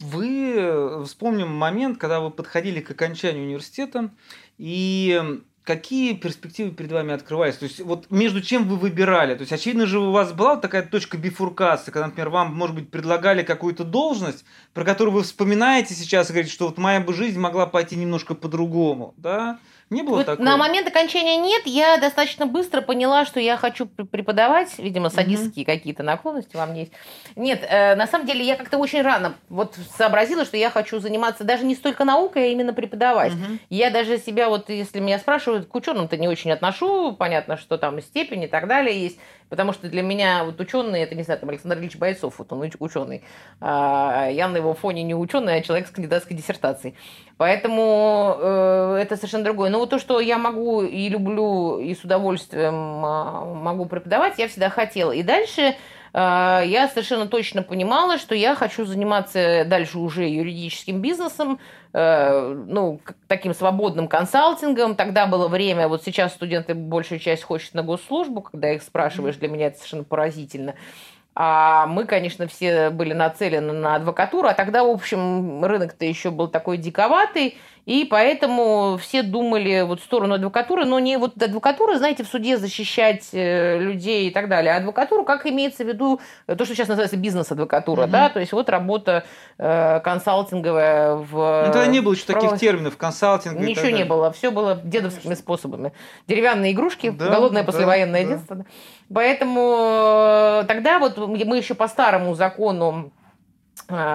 Вы э, вспомним момент, когда вы подходили к окончанию университета, и какие перспективы перед вами открывались? То есть, вот между чем вы выбирали? То есть, очевидно же, у вас была такая точка бифуркации, когда, например, вам, может быть, предлагали какую-то должность, про которую вы вспоминаете сейчас и говорите, что вот моя бы жизнь могла пойти немножко по-другому, да? Не было вот такого? На момент окончания нет. Я достаточно быстро поняла, что я хочу преподавать. Видимо, садистские mm-hmm. какие-то наклонности во мне есть. Нет, э, на самом деле я как-то очень рано вот сообразила, что я хочу заниматься даже не столько наукой, а именно преподавать. Mm-hmm. Я даже себя вот, если меня спрашивают, к ученым-то не очень отношу. Понятно, что там степень и так далее есть. Потому что для меня вот ученый, это, не знаю, там Александр Ильич Бойцов, вот он ученый. А я на его фоне не ученый, а человек с кандидатской диссертацией. Поэтому э, это совершенно другое. Но вот то, что я могу и люблю, и с удовольствием э, могу преподавать, я всегда хотела. И дальше а, я совершенно точно понимала, что я хочу заниматься дальше уже юридическим бизнесом, э, ну, таким свободным консалтингом. Тогда было время, вот сейчас студенты большая часть хочет на госслужбу, когда их спрашиваешь, для меня это совершенно поразительно. А мы, конечно, все были нацелены на адвокатуру, а тогда, в общем, рынок-то еще был такой диковатый, и поэтому все думали вот в сторону адвокатуры, но не вот адвокатура, знаете, в суде защищать э, людей и так далее, а адвокатуру, как имеется в виду э, то, что сейчас называется бизнес-адвокатура, угу. да, то есть вот работа э, консалтинговая в... Ну, тогда не было еще таких терминов, консалтинг Ничего не было, все было дедовскими способами. Деревянные игрушки, да, голодное послевоенное да, детство. Да. Поэтому э, тогда вот мы еще по старому закону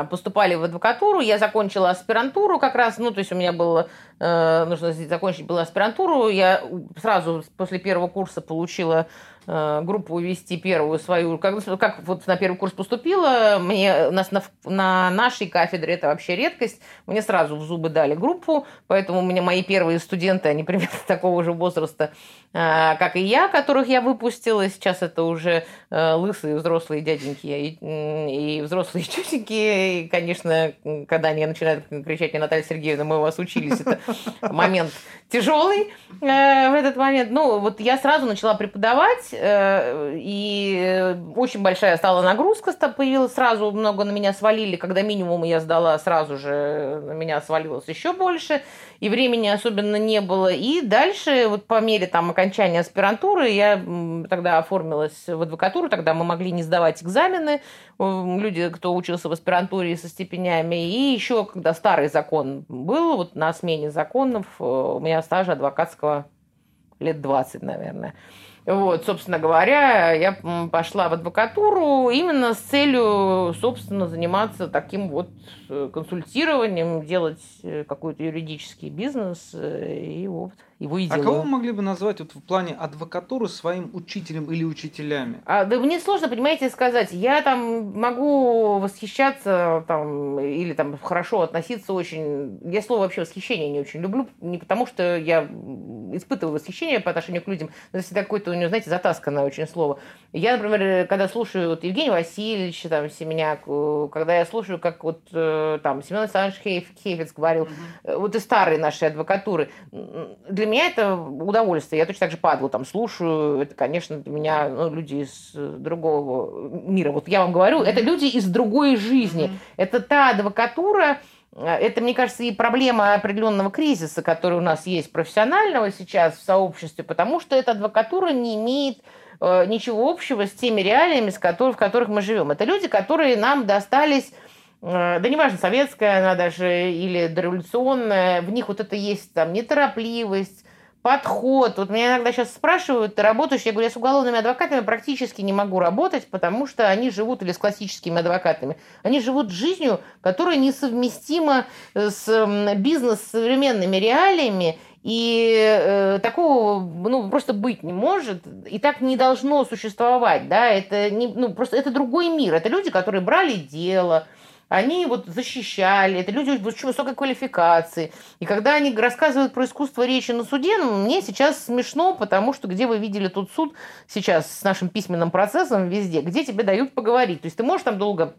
поступали в адвокатуру, я закончила аспирантуру как раз, ну, то есть у меня было, нужно закончить было аспирантуру, я сразу после первого курса получила Э, группу вести первую свою, как, как вот на первый курс поступила, мне у нас на, на нашей кафедре это вообще редкость, мне сразу в зубы дали группу, поэтому у меня мои первые студенты, они примерно такого же возраста, э, как и я, которых я выпустила, сейчас это уже э, лысые взрослые дяденьки. И, и взрослые тетеньки, и, конечно, когда они начинают кричать мне, Наталья Сергеевна, мы у вас учились, это момент тяжелый в этот момент, ну, вот я сразу начала преподавать, Э, и очень большая стала нагрузка появилась. Сразу, много на меня свалили, когда минимум я сдала, сразу же на меня свалилось еще больше, и времени особенно не было. И дальше, вот по мере там окончания аспирантуры, я тогда оформилась в адвокатуру, тогда мы могли не сдавать экзамены, люди, кто учился в аспирантуре со степенями, и еще, когда старый закон был, вот на смене законов, э, у меня стажа адвокатского лет 20, наверное. Вот, собственно говоря, я пошла в адвокатуру именно с целью, собственно, заниматься таким вот э, консультированием, делать э, какой-то юридический бизнес э, и вот его и А кого вы могли бы назвать вот в плане адвокатуры своим учителем или учителями? А, да мне сложно, понимаете, сказать. Я там могу восхищаться там, или там хорошо относиться очень... Я слово вообще восхищение не очень люблю, не потому что я испытываю восхищение по отношению к людям, но если какое-то у него, знаете, затасканное очень слово. Я, например, когда слушаю вот Евгения Васильевича, там, Семеняк, когда я слушаю, как вот э, там Семен Александрович Хейфец говорил, угу. вот и старые наши адвокатуры, для меня это удовольствие. Я точно так же падлу там слушаю. Это, конечно, для меня ну, люди из другого мира. Вот я вам говорю, это люди из другой жизни. Mm-hmm. Это та адвокатура, это, мне кажется, и проблема определенного кризиса, который у нас есть профессионального сейчас в сообществе, потому что эта адвокатура не имеет э, ничего общего с теми реалиями, с которых, в которых мы живем. Это люди, которые нам достались Э, да неважно, советская она даже или дореволюционная, в них вот это есть там неторопливость, подход. Вот меня иногда сейчас спрашивают, ты работаешь? Я говорю, я с уголовными адвокатами практически не могу работать, потому что они живут, или с классическими адвокатами, они живут жизнью, которая несовместима с бизнес современными реалиями, и э, такого ну, просто быть не может, и так не должно существовать, да, это не, ну, просто это другой мир, это люди, которые брали дело, они вот защищали, это люди очень высокой квалификации. И когда они рассказывают про искусство речи на суде, ну, мне сейчас смешно, потому что где вы видели тот суд сейчас с нашим письменным процессом везде, где тебе дают поговорить. То есть ты можешь там долго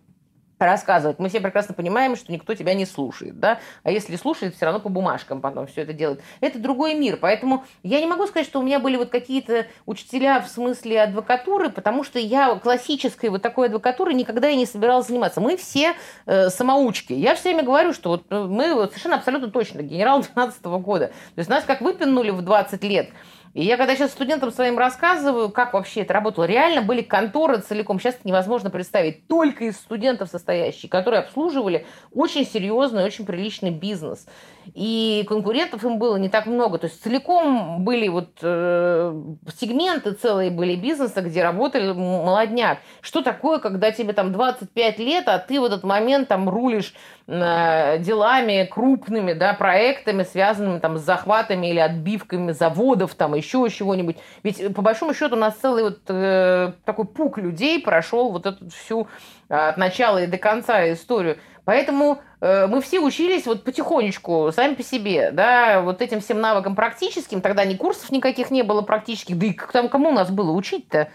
рассказывать. Мы все прекрасно понимаем, что никто тебя не слушает, да, а если слушает, все равно по бумажкам потом все это делает. Это другой мир, поэтому я не могу сказать, что у меня были вот какие-то учителя в смысле адвокатуры, потому что я классической вот такой адвокатурой никогда и не собиралась заниматься. Мы все э, самоучки. Я все время говорю, что вот э, мы вот совершенно абсолютно точно генерал 12 года. То есть нас как выпинули в 20 лет – и я когда сейчас студентам своим рассказываю, как вообще это работало, реально были конторы целиком, сейчас это невозможно представить, только из студентов состоящие, которые обслуживали очень серьезный, очень приличный бизнес. И конкурентов им было не так много. То есть целиком были вот э, сегменты целые были бизнеса, где работали молодняк. Что такое, когда тебе там 25 лет, а ты в этот момент там рулишь э, делами крупными, да, проектами, связанными там с захватами или отбивками заводов, там еще чего-нибудь. Ведь по большому счету у нас целый вот э, такой пук людей прошел вот эту всю э, от начала и до конца историю. Поэтому э, мы все учились вот потихонечку, сами по себе, да, вот этим всем навыкам практическим. Тогда ни курсов никаких не было практических. Да и там кому у нас было учить-то?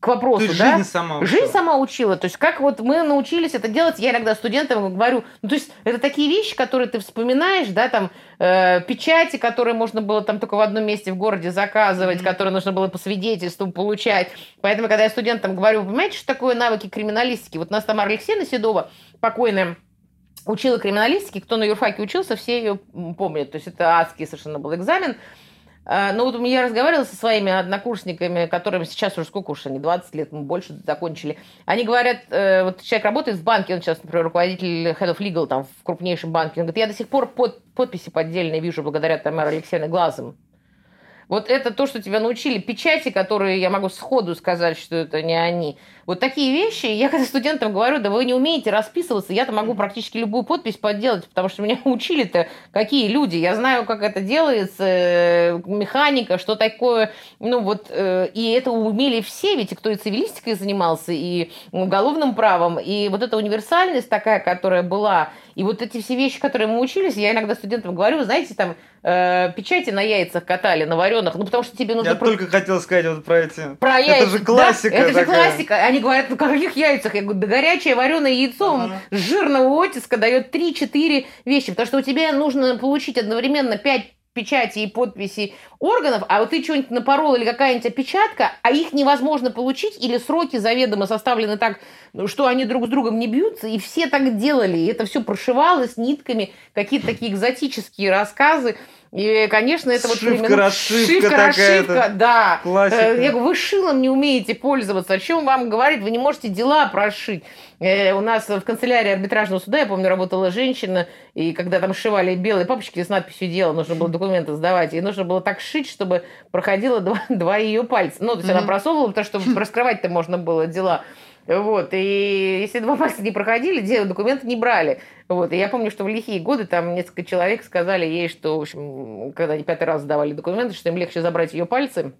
К вопросу, то есть да? Жизнь сама учила. Жизнь сама учила. То есть как вот мы научились это делать, я иногда студентам говорю, ну то есть это такие вещи, которые ты вспоминаешь, да, там э, печати, которые можно было там только в одном месте в городе заказывать, mm-hmm. которые нужно было по свидетельству получать. Поэтому когда я студентам говорю, понимаете, что такое навыки криминалистики? Вот у нас Тамара Алексеевна Седова, покойная, учила криминалистики, кто на юрфаке учился, все ее помнят. То есть это адский совершенно был экзамен. А, ну вот я разговаривала со своими однокурсниками, которым сейчас уже сколько уж они, 20 лет, мы больше закончили. Они говорят, э, вот человек работает в банке, он сейчас, например, руководитель Head of Legal там в крупнейшем банке. Он говорит, я до сих пор под, подписи поддельные вижу благодаря Тамаре Алексеевне глазом. Вот это то, что тебя научили печати, которые я могу сходу сказать, что это не они. Вот такие вещи, я когда студентам говорю, да вы не умеете расписываться, я-то могу практически любую подпись подделать, потому что меня учили-то какие люди. Я знаю, как это делается, э, механика, что такое, ну вот, э, и это умели все, ведь кто и цивилистикой занимался, и уголовным правом, и вот эта универсальность такая, которая была, и вот эти все вещи, которые мы учились, я иногда студентам говорю, знаете, там э, печати на яйцах катали, на вареных, ну потому что тебе нужно... Я про... только хотел сказать вот про эти... Про яйца. Это же классика да, Это такая. же классика. Они говорят, ну каких яйцах? Я говорю, да горячее вареное яйцо ага. жирного оттиска дает 3-4 вещи, потому что у тебя нужно получить одновременно 5 печати и подписи органов, а вот ты что-нибудь напорол или какая-нибудь опечатка, а их невозможно получить, или сроки заведомо составлены так, что они друг с другом не бьются, и все так делали, и это все прошивалось нитками, какие-то такие экзотические рассказы. И, конечно, это шивка, вот именно... Расшивка, шивка, расшивка, да. Классика. Э, я говорю, вы шилом не умеете пользоваться. О чем вам говорить? Вы не можете дела прошить. Э, у нас в канцелярии арбитражного суда, я помню, работала женщина, и когда там сшивали белые папочки с надписью «Дело», нужно было документы сдавать, и нужно было так шить, чтобы проходило два, два ее пальца. Ну, то есть mm-hmm. она просовывала, потому что раскрывать-то можно было дела. Вот, и если два пальца не проходили, документы не брали. Вот, и я помню, что в лихие годы там несколько человек сказали ей, что, в общем, когда они пятый раз сдавали документы, что им легче забрать ее пальцы,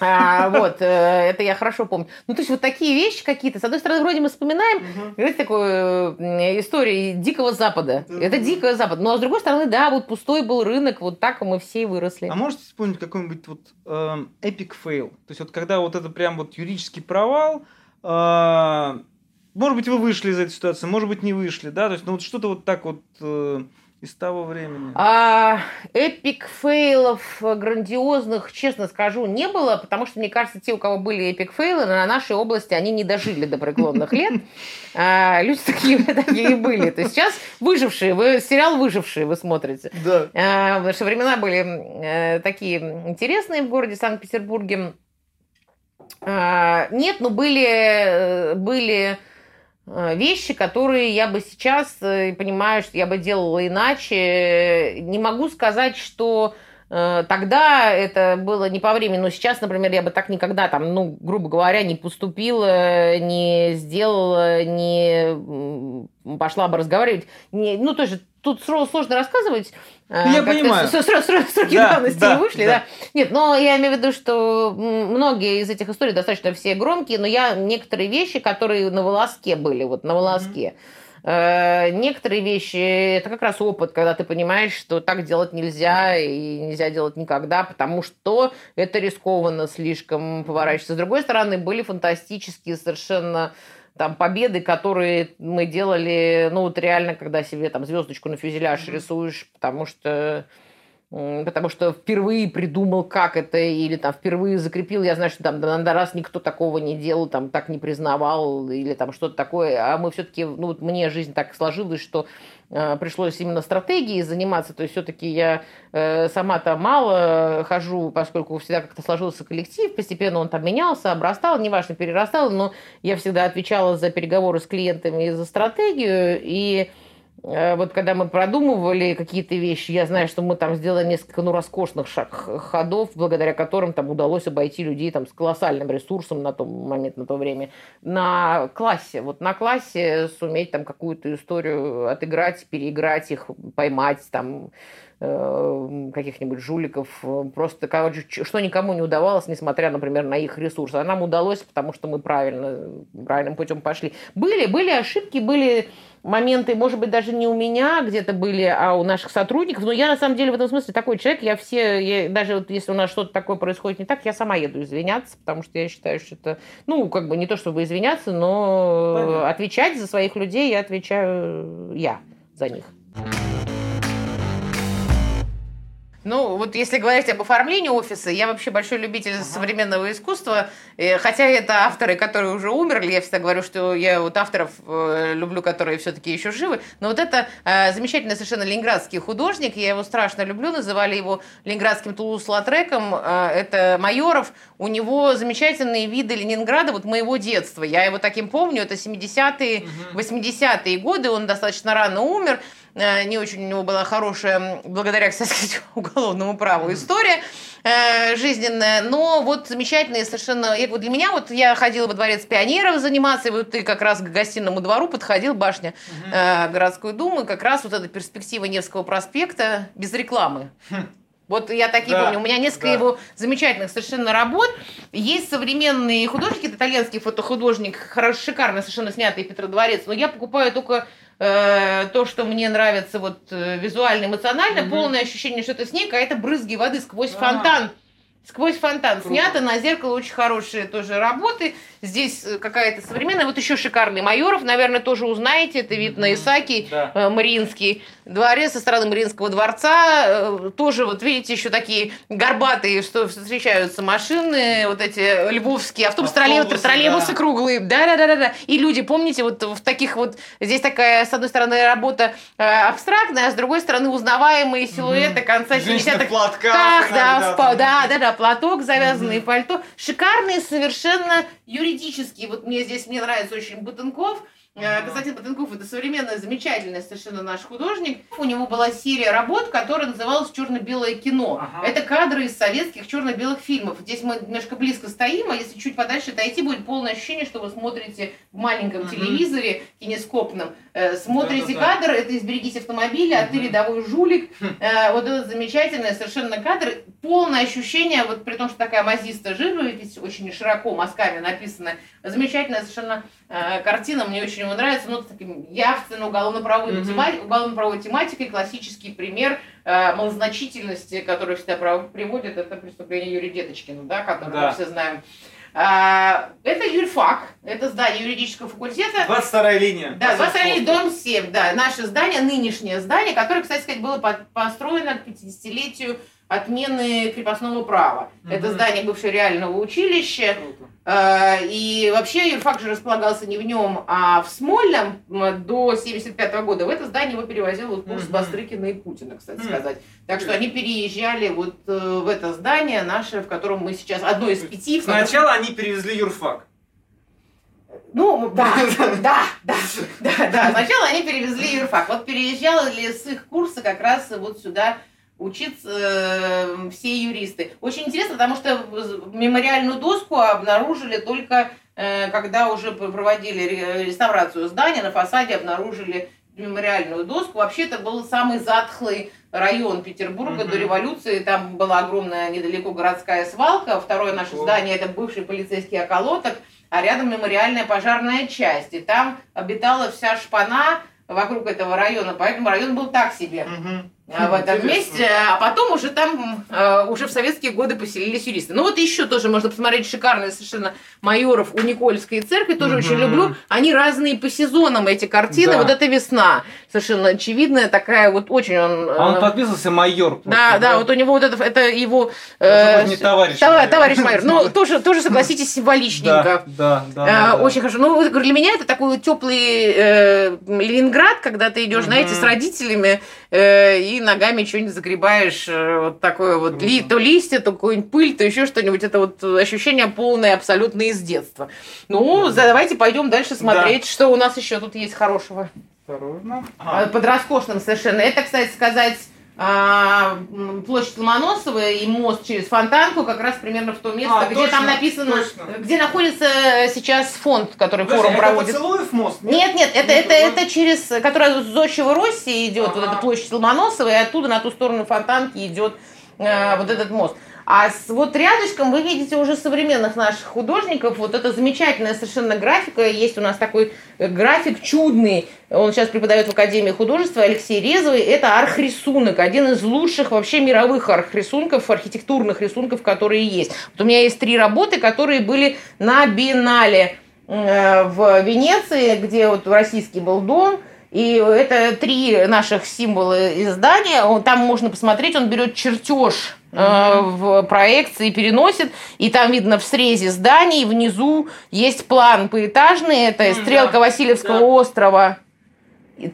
а, вот, э, это я хорошо помню. Ну, то есть вот такие вещи какие-то. С одной стороны, вроде мы вспоминаем, угу. знаете, такую э, историю Дикого Запада. Угу. Это Дикого Запада. Но, а с другой стороны, да, вот пустой был рынок, вот так мы все и выросли. А можете вспомнить какой-нибудь вот э, epic fail? То есть вот когда вот это прям вот юридический провал, может быть, вы вышли из этой ситуации, может быть, не вышли, да? То есть, ну вот что-то вот так вот... Э, из того времени? А, epic fail ов грандиозных, честно скажу, не было, потому что, мне кажется, те, у кого были epic fail ы, на нашей области, они не дожили до преклонных лет. А, люди такие, такие были. То есть сейчас выжившие, вы сериал «Выжившие» вы смотрите. Да. А, потому что времена были э, такие интересные в городе Санкт-Петербурге. А, нет, но были, э, были Э, вещи, которые я бы сейчас э, понимаю, что я бы делала иначе. Не могу сказать, что тогда это было не по времени, но сейчас, например, я бы так никогда там, ну, грубо говоря, не поступила, не сделала, не пошла бы разговаривать. Не, ну, то есть тут сложно рассказывать. Ну, я понимаю. Сроки да, давности да, не вышли, да. да. Нет, но я имею в виду, что многие из этих историй достаточно все громкие, но я некоторые вещи, которые на волоске были, вот на волоске. Mm-hmm. Некоторые вещи это как раз опыт, когда ты понимаешь, что так делать нельзя и нельзя делать никогда, потому что это рискованно слишком поворачиваться. С другой стороны, были фантастические совершенно там победы, которые мы делали, ну вот реально, когда себе там звездочку на фюзеляж mm-hmm. рисуешь, потому что потому что впервые придумал, как это, или там впервые закрепил, я знаю, что там на раз никто такого не делал, там так не признавал, или там что-то такое, а мы все-таки, ну вот мне жизнь так сложилась, что э, пришлось именно стратегией заниматься, то есть все-таки я э, сама-то мало хожу, поскольку всегда как-то сложился коллектив, постепенно он там менялся, обрастал, неважно, перерастал, но я всегда отвечала за переговоры с клиентами и за стратегию, и вот когда мы продумывали какие-то вещи, я знаю, что мы там сделали несколько ну, роскошных ходов, благодаря которым там удалось обойти людей там, с колоссальным ресурсом на тот момент, на то время, на классе. Вот на классе суметь там какую-то историю отыграть, переиграть их, поймать там, Э, каких-нибудь жуликов, просто короче, что никому не удавалось, несмотря, например, на их ресурсы. А нам удалось, потому что мы правильно, правильным путем пошли. Были, были ошибки, были моменты, может быть, даже не у меня где-то были, а у наших сотрудников. Но я, на самом деле, в этом смысле такой человек. Я все, я, даже вот если у нас что-то такое происходит не так, я сама еду извиняться, потому что я считаю, что это, ну, как бы не то, чтобы извиняться, но Понятно. отвечать за своих людей я отвечаю я за них. Ну, вот если говорить об оформлении офиса, я вообще большой любитель ага. современного искусства, хотя это авторы, которые уже умерли, я всегда говорю, что я вот авторов э, люблю, которые все-таки еще живы, но вот это э, замечательный совершенно ленинградский художник, я его страшно люблю, называли его ленинградским Тулус-Латреком, э, это Майоров, у него замечательные виды Ленинграда, вот моего детства, я его таким помню, это 70-е, 80-е годы, он достаточно рано умер, Э, не очень у него была хорошая, благодаря, кстати, уголовному праву история э, жизненная, но вот замечательные совершенно, и вот для меня вот я ходила во дворец пионеров заниматься, и вот ты как раз к гостиному двору подходил, башня угу. э, городской думы, как раз вот эта перспектива Невского проспекта без рекламы. Хм. Вот я такие да, помню. У меня несколько да. его замечательных совершенно работ. Есть современные художники, это итальянский фотохудожник, хорошо, шикарно совершенно снятый Петродворец, но я покупаю только Э, то, что мне нравится вот э, визуально, эмоционально, угу. полное ощущение, что это снег, а это брызги воды сквозь А-а-а. фонтан. Сквозь фонтан. Круто. Снято на зеркало очень хорошие тоже работы. Здесь э, какая-то современная. Вот еще шикарный Майоров, наверное, тоже узнаете. Это вид на Исаки, да. э, Мариинский дворец со стороны Мариинского дворца. Э, тоже, вот видите, еще такие горбатые, что встречаются машины, вот эти львовские автобусы, троллейбусы, троллейбусы да. круглые. Да-да-да-да. И люди, помните, вот в таких вот... Здесь такая, с одной стороны, работа абстрактная, а с другой стороны, узнаваемые силуэты конца 70-х. платках. Да, да, да, да, платок, завязанный пальто. Шикарные совершенно юридические вот мне здесь, мне нравится очень Бутенков, Uh-huh. Константин Батенков это современный, замечательный совершенно наш художник. У него была серия работ, которая называлась «Черно-белое кино». Uh-huh. Это кадры из советских черно-белых фильмов. Здесь мы немножко близко стоим, а если чуть подальше отойти, будет полное ощущение, что вы смотрите в маленьком uh-huh. телевизоре кинескопном. Э, смотрите да, да, кадр, это «Изберегите автомобиля», uh-huh. а ты рядовой жулик. Uh-huh. Э, вот это замечательный совершенно кадр. Полное ощущение, вот при том, что такая мазистая живопись, очень широко мазками написана. Замечательная совершенно э, картина, мне очень ему нравится, ну, таким явственно уголовно-правовой, mm-hmm. тематикой, уголовно-правовой тематикой, классический пример малозначительности, который всегда приводит, это преступление Юрия Деточкина, да, которое да. мы все знаем. А, это юрфак, это здание юридического факультета. 22 линия. Да, 22 линия, дом 7, да, наше здание, нынешнее здание, которое, кстати сказать, было построено к 50-летию отмены крепостного права. Угу. Это здание бывшего реального училища. Круто. Э, и вообще юрфак же располагался не в нем, а в Смольном до 75 -го года. В это здание его перевозил вот курс. Бастрыкина и Путина, кстати сказать. Так что они переезжали вот э, в это здание наше, в котором мы сейчас, одно из пяти. Сначала они перевезли юрфак. Ну, да, да, да, да, да. Сначала они перевезли юрфак. Вот переезжали с их курса как раз вот сюда учиться э, все юристы. Очень интересно, потому что мемориальную доску обнаружили только э, когда уже проводили реставрацию здания, на фасаде обнаружили мемориальную доску. Вообще это был самый затхлый район Петербурга mm-hmm. до революции. Там была огромная недалеко городская свалка. Второе наше oh. здание это бывший полицейский околоток, а рядом мемориальная пожарная часть. И там обитала вся шпана вокруг этого района, поэтому район был так себе. Mm-hmm. В этом месте, а потом уже там, э, уже в советские годы поселились юристы. Ну вот еще тоже можно посмотреть шикарные совершенно майоров у Никольской церкви, тоже очень люблю. Они разные по сезонам, эти картины. Вот это весна, совершенно очевидная, такая вот очень он... А он э, подписывался майор. Да, да, вот у него вот это, это его... не товарищ. Товарищ майор. Ну, тоже, тоже, согласитесь, символичненько. Да, да, Очень хорошо. Ну, для меня это такой теплый Ленинград, когда ты идешь, знаете, с родителями и ногами что-нибудь загребаешь, э, вот такое вот, ли, то листья, то какую-нибудь пыль, то еще что-нибудь. Это вот ощущение полное абсолютно из детства. Ну, давайте пойдем дальше смотреть, да. что у нас еще тут есть хорошего. Осторожно. А. Под роскошным совершенно. Это, кстати сказать, а, площадь Ломоносова и мост через Фонтанку как раз примерно в то место, а, где точно, там написано, точно. где находится сейчас фонд, который Подожди, форум это проводит. Поцелуев мост? Нет, нет, это, это, это через, которая с Зодчего России идет, ага. вот эта площадь Ломоносова, и оттуда на ту сторону Фонтанки идет э, вот этот мост. А с, вот рядышком вы видите уже современных наших художников. Вот это замечательная совершенно графика. Есть у нас такой э, график чудный. Он сейчас преподает в Академии художества Алексей Резовый. Это архрисунок. Один из лучших вообще мировых архрисунков, архитектурных рисунков, которые есть. Вот у меня есть три работы, которые были на биеннале э, в Венеции, где вот российский был дом. И это три наших символа издания. Там можно посмотреть, он берет чертеж в проекции переносит, и там видно в срезе зданий, внизу есть план поэтажный, это стрелка Васильевского острова,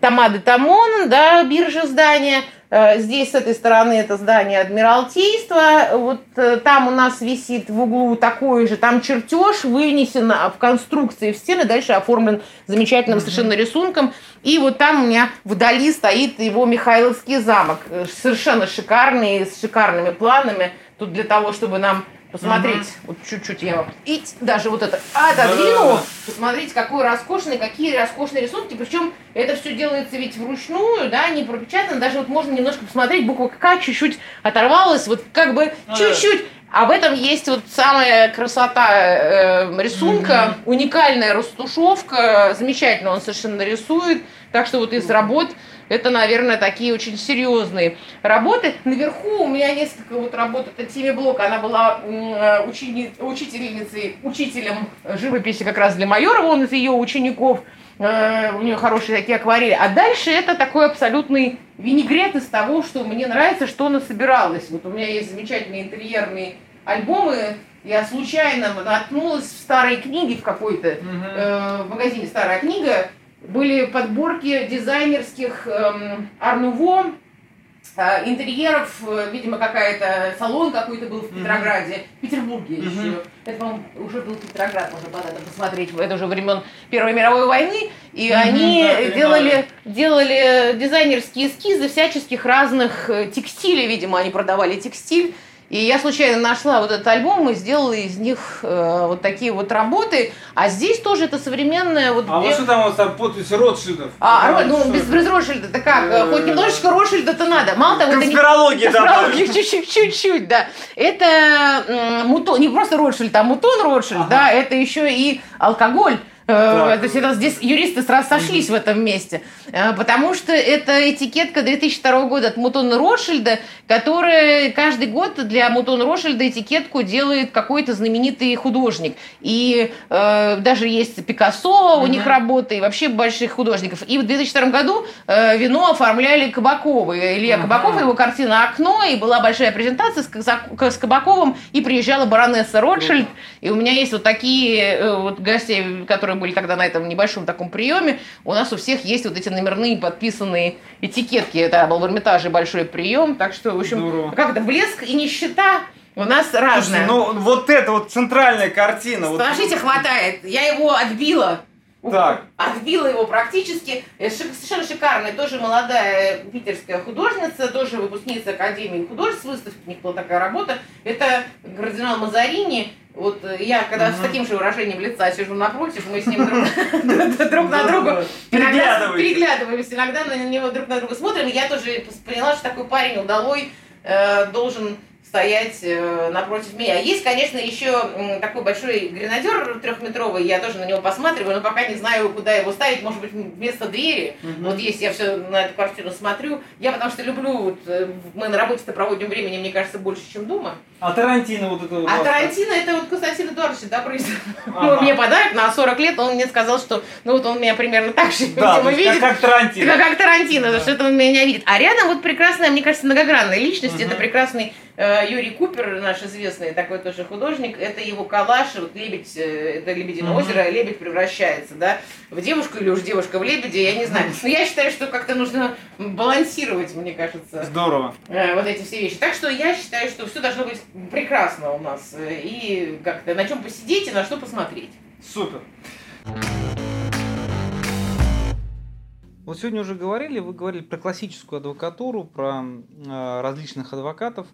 Тамады Тамон, да, биржа здания – Э, здесь с этой стороны это здание Адмиралтейства. Вот э, там у нас висит в углу такой же, там чертеж вынесен в конструкции в стены, дальше оформлен замечательным совершенно рисунком. И вот там у меня вдали стоит его Михайловский замок. Э, совершенно шикарный, с шикарными планами. Тут для того, чтобы нам Посмотрите, угу. вот чуть-чуть я вам и даже вот это отодвину. Да. Посмотрите, какой роскошный, какие роскошные рисунки. Причем это все делается ведь вручную, да, не пропечатано. Даже вот можно немножко посмотреть, буква К чуть-чуть оторвалась, вот как бы а. чуть-чуть. А в этом есть вот самая красота э, рисунка, угу. уникальная растушевка, замечательно он совершенно рисует. Так что вот из работ это, наверное, такие очень серьезные работы. Наверху у меня несколько вот работ. Это Тиме Блок, она была э, учени, учительницей, учителем живописи как раз для Майорова, он из ее учеников. Э, у нее хорошие такие акварели. А дальше это такой абсолютный винегрет из того, что мне нравится, что она собиралась. Вот у меня есть замечательные интерьерные альбомы. Я случайно наткнулась в старой книге в какой-то, э, в магазине «Старая книга», были подборки дизайнерских эм, Арнуво, э, интерьеров, э, видимо, какая-то салон какой-то был в Петрограде, mm-hmm. в Петербурге mm-hmm. еще. Это, по-моему, уже был Петроград, можно по посмотреть, это уже времен Первой мировой войны. И mm-hmm, они да, делали, делали дизайнерские эскизы всяческих разных э, текстилей, видимо, они продавали текстиль. И я случайно нашла вот этот альбом и сделала из них э, вот такие вот работы. А здесь тоже это современное... Вот, а вот что там у вас там подпись Ротшильдов? А, Рот, ну, без, без Ротшильда-то как? Э, Хоть немножечко Ротшильда-то надо. Мало того, это не... Конспирология, чуть-чуть, чуть-чуть, да. Это мутон, не просто Ротшильд, а мутон Ротшильд, ага. да, это еще и алкоголь. Э, то есть здесь юристы сразу сошлись в этом месте. Э, потому что это этикетка 2002 года от Мутона Ротшильда, которая каждый год для Мутона Ротшильда этикетку делает какой-то знаменитый художник. И э, даже есть Пикассо, у них работы, и вообще больших художников. И в 2002 году э, вино оформляли Кабаковы. Илья Кабаков, его картина «Окно», и была большая презентация с, с Кабаковым, и приезжала баронесса Ротшильд. И у меня есть вот такие э, вот гости, которые были тогда на этом небольшом таком приеме, у нас у всех есть вот эти номерные подписанные этикетки. Это был в Эрмитаже большой прием. Так что, в общем, Здорово. как это, блеск и нищета у нас разная. ну вот эта вот центральная картина. Подождите, вот... хватает. Я его отбила. Так. Отбила его практически. Э, совершенно шикарная, тоже молодая питерская художница, тоже выпускница Академии художеств, выставки, у них была такая работа. Это кардинал Мазарини. Вот э, я, когда с таким же выражением лица сижу напротив, мы с ним друг на друга переглядываемся, иногда на него друг на друга смотрим. Я тоже поняла, что такой парень удалой э, должен стоять э, напротив меня. Есть, конечно, еще такой большой гренадер трехметровый, я тоже на него посматриваю, но пока не знаю, куда его ставить, может быть, вместо двери. Угу. Вот есть, я все на эту квартиру смотрю. Я потому что люблю, вот, э, мы на работе-то проводим времени, мне кажется, больше, чем дома. А Тарантино вот это А Тарантино это вот Константин Эдуардович Добрый. Ага. Мне подарок на 40 лет, он мне сказал, что ну вот он меня примерно так же да, видит. Как, как Тарантино. Как, как Тарантино, да. что это он меня видит. А рядом вот прекрасная, мне кажется, многогранная личность, угу. это прекрасный Э, Юрий Купер, наш известный такой тоже художник, это его коллаж, вот лебедь, э, это Лебединое uh-huh. озеро, лебедь превращается, да, в девушку или уж девушка в лебеде, я не знаю. Но я считаю, что как-то нужно балансировать, мне кажется. Здорово. Э, вот эти все вещи. Так что я считаю, что все должно быть прекрасно у нас. И как-то на чем посидеть и на что посмотреть. Супер. Вот сегодня уже говорили, вы говорили про классическую адвокатуру, про э, различных адвокатов.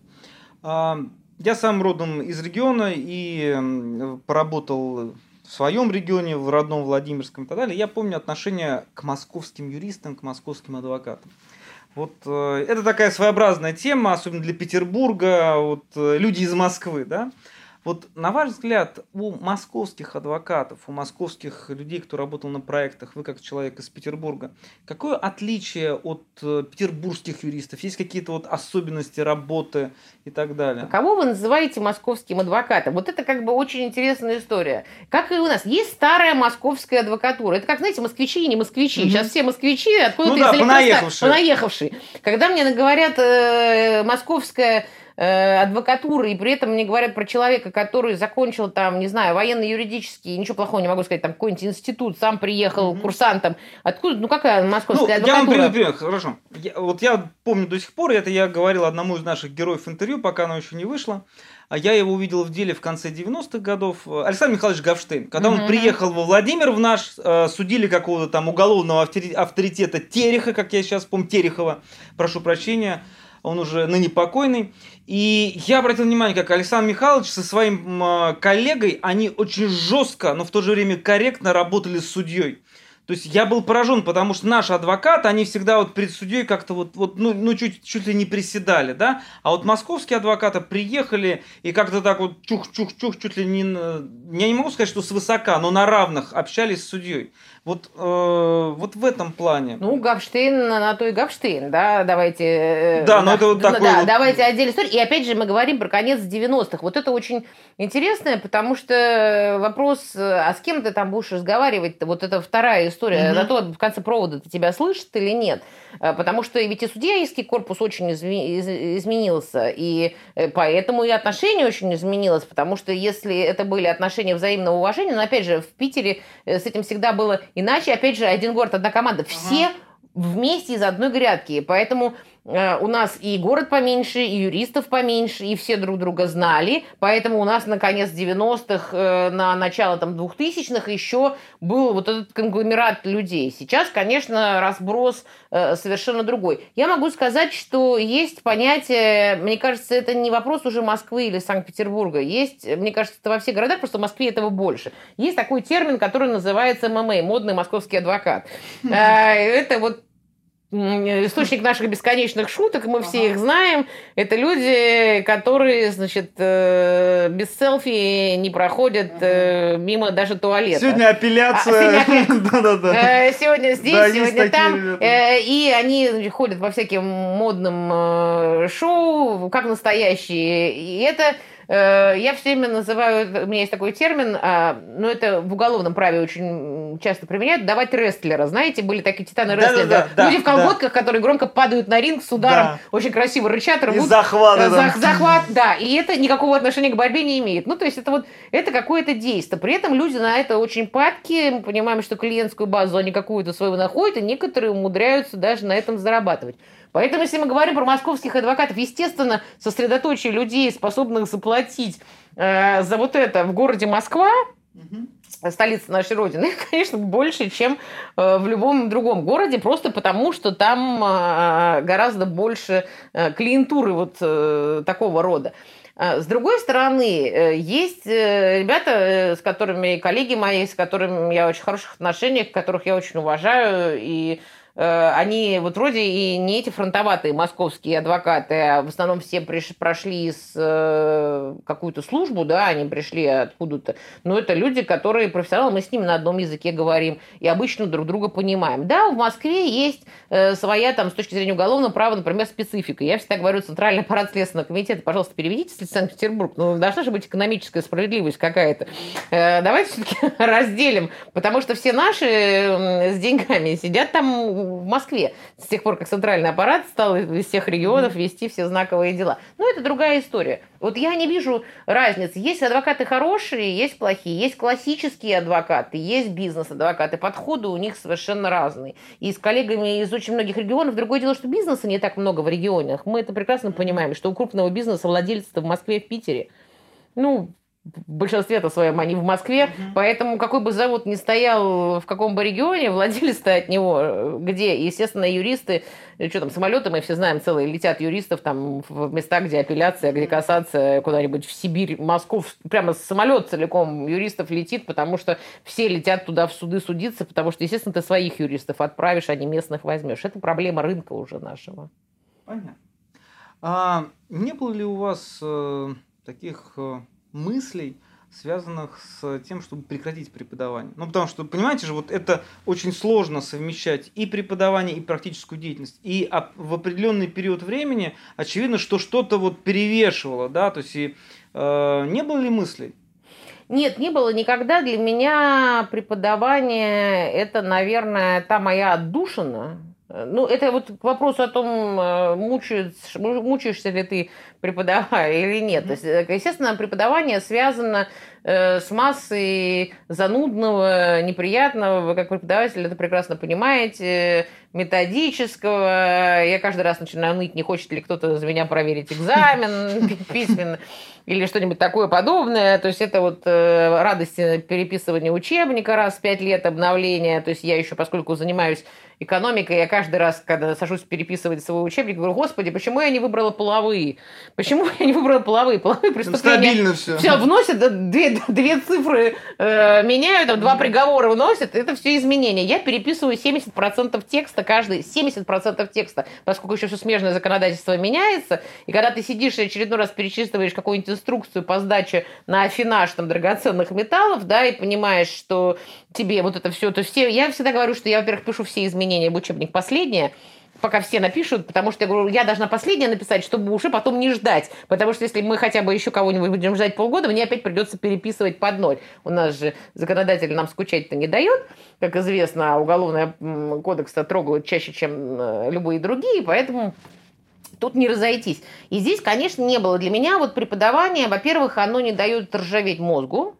Э, я сам родом из региона и э, поработал в своем регионе, в родном Владимирском и так далее. Я помню отношение к московским юристам, к московским адвокатам. Вот э, это такая своеобразная тема, особенно для Петербурга, вот э, люди из Москвы, да. Вот на ваш взгляд, у московских адвокатов, у московских людей, кто работал на проектах, вы как человек из Петербурга, какое отличие от э, петербургских юристов? Есть какие-то вот особенности работы и так далее? Кого вы называете московским адвокатом? Вот это как бы очень интересная история. Как и у нас. Есть старая московская адвокатура. Это как, знаете, москвичи и не москвичи. Угу. Сейчас все москвичи откуда-то ну да, понаехавшие. понаехавшие. Когда мне говорят э, московская адвокатуры, и при этом мне говорят про человека, который закончил там, не знаю, военно-юридический, ничего плохого не могу сказать, там какой-нибудь институт, сам приехал mm-hmm. курсантом. Откуда, ну какая московская ну, адвокатура? Я вам приведу пример, хорошо. Я, вот я помню до сих пор, это я говорил одному из наших героев интервью, пока оно еще не вышло. А я его увидел в деле в конце 90-х годов. Александр Михайлович Гавштейн. Когда mm-hmm. он приехал во Владимир в наш, э, судили какого-то там уголовного авторитета Тереха, как я сейчас помню, Терехова, прошу прощения, он уже ныне покойный. И я обратил внимание, как Александр Михайлович со своим коллегой, они очень жестко, но в то же время корректно работали с судьей. То есть я был поражен, потому что наши адвокаты, они всегда вот перед судьей как-то вот, вот ну, ну чуть, чуть ли не приседали, да, а вот московские адвокаты приехали и как-то так вот чух-чух-чух, чуть ли не, я не могу сказать, что свысока, но на равных общались с судьей. Вот, э, вот в этом плане. Ну, Гавштейн на то и Гавштейн, да, давайте... Э, да, но это вот такой Да, вот... давайте отдельную историю. И опять же мы говорим про конец 90-х. Вот это очень интересно, потому что вопрос, а с кем ты там будешь разговаривать-то, вот это вторая история, угу. на то в конце провода-то тебя слышит или нет. Э, потому что ведь и судейский корпус очень изменился, и э, поэтому и отношение очень изменилось, потому что если это были отношения взаимного уважения, но опять же, в Питере с этим всегда было Иначе, опять же, один город, одна команда. Все ага. вместе из одной грядки. Поэтому Э, у нас и город поменьше, и юристов поменьше, и все друг друга знали, поэтому у нас на конец 90-х, э, на начало там 2000-х еще был вот этот конгломерат людей. Сейчас, конечно, разброс э, совершенно другой. Я могу сказать, что есть понятие, мне кажется, это не вопрос уже Москвы или Санкт-Петербурга, есть, мне кажется, это во всех городах, просто в Москве этого больше. Есть такой термин, который называется ММА, модный московский адвокат. Это вот источник наших бесконечных шуток, мы ага. все их знаем. Это люди, которые, значит, э, без селфи не проходят ага. мимо даже туалета. Сегодня апелляция. А, э, сегодня здесь, сегодня там. Э, и они ходят по всяким модным шоу, как настоящие. И это Э, я все время называю, у меня есть такой термин, а, но это в уголовном праве очень часто применяют, давать рестлера. Знаете, были такие титаны рестлера. Да, да, Люди да, в колготках, которые громко падают на ринг с ударом, да. очень красиво рычат, рвут. И захват. Э, зах, захват, да. И это никакого отношения к борьбе не имеет. Ну, то есть это вот, это какое-то действие. При этом люди на это очень падки. Мы понимаем, что клиентскую базу они какую-то свою находят, и некоторые умудряются даже на этом зарабатывать. Поэтому, если мы говорим про московских адвокатов, естественно, сосредоточие людей, способных заплатить э, за вот это в городе Москва, угу. столица нашей Родины, конечно, больше, чем э, в любом другом городе, просто потому, что там э, гораздо больше э, клиентуры вот э, такого рода. А, с другой стороны, э, есть э, ребята, э, с которыми, коллеги мои, с которыми я в очень хороших отношениях, которых я очень уважаю, и они вот вроде и не эти фронтоватые московские адвокаты, а в основном все приш, прошли с э, какую-то службу, да, они пришли откуда-то. Но это люди, которые профессионалы, мы с ними на одном языке говорим и обычно друг друга понимаем. Да, в Москве есть э, своя там с точки зрения уголовного права, например, специфика. Я всегда говорю, Центральный аппарат Следственного комитета, пожалуйста, переведите в Санкт-Петербург. Ну, должна же быть экономическая справедливость какая-то. Э, давайте все-таки разделим, потому что все наши с деньгами сидят там в Москве с тех пор, как центральный аппарат стал из всех регионов вести все знаковые дела. Но это другая история. Вот я не вижу разницы. Есть адвокаты хорошие, есть плохие. Есть классические адвокаты, есть бизнес-адвокаты. Подходы у них совершенно разные. И с коллегами из очень многих регионов. Другое дело, что бизнеса не так много в регионах. Мы это прекрасно понимаем, что у крупного бизнеса владельцы в Москве в Питере. Ну, в большинстве-то своем они в Москве, угу. поэтому какой бы завод ни стоял в каком бы регионе, владелец-то от него э, где. Естественно, юристы, э, что там, самолеты, мы все знаем, целые летят юристов там в места, где апелляция, где кассация, куда-нибудь в Сибирь, Москву, прямо самолет целиком юристов летит, потому что все летят туда в суды судиться, потому что, естественно, ты своих юристов отправишь, а не местных возьмешь. Это проблема рынка уже нашего. Понятно. А не было ли у вас э, таких мыслей, связанных с тем, чтобы прекратить преподавание. Ну, потому что, понимаете же, вот это очень сложно совмещать и преподавание, и практическую деятельность. И в определенный период времени очевидно, что что-то вот перевешивало, да, то есть и, э, не было ли мыслей? Нет, не было никогда. Для меня преподавание – это, наверное, та моя отдушина, ну, это вот к вопросу о том, э, мучаешься, мучаешься ли ты преподавая или нет. То есть, э, естественно, преподавание связано э, с массой занудного, неприятного. Вы как преподаватель это прекрасно понимаете методического. Я каждый раз начинаю ныть, не хочет ли кто-то за меня проверить экзамен письменно или что-нибудь такое подобное. То есть это вот э, радость переписывания учебника раз в пять лет обновления. То есть я еще, поскольку занимаюсь экономикой, я каждый раз, когда сажусь переписывать свой учебник, говорю, господи, почему я не выбрала половые? Почему я не выбрала половые? Половые преступления. Стабильно все. Все вносят, две, две цифры э, меняют, там, два приговора вносят, это все изменения. Я переписываю 70% текста каждый, 70% текста, поскольку еще все смежное законодательство меняется, и когда ты сидишь и очередной раз перечитываешь какую-нибудь инструкцию по сдаче на афинаж там, драгоценных металлов, да, и понимаешь, что тебе вот это все, то все, я всегда говорю, что я, во-первых, пишу все изменения в учебник последнее, пока все напишут, потому что я говорю, я должна последнее написать, чтобы уже потом не ждать. Потому что если мы хотя бы еще кого-нибудь будем ждать полгода, мне опять придется переписывать под ноль. У нас же законодатель нам скучать-то не дает, как известно, а уголовный кодекс-то трогают чаще, чем э, любые другие, поэтому тут не разойтись. И здесь, конечно, не было для меня вот преподавания. Во-первых, оно не дает ржаветь мозгу,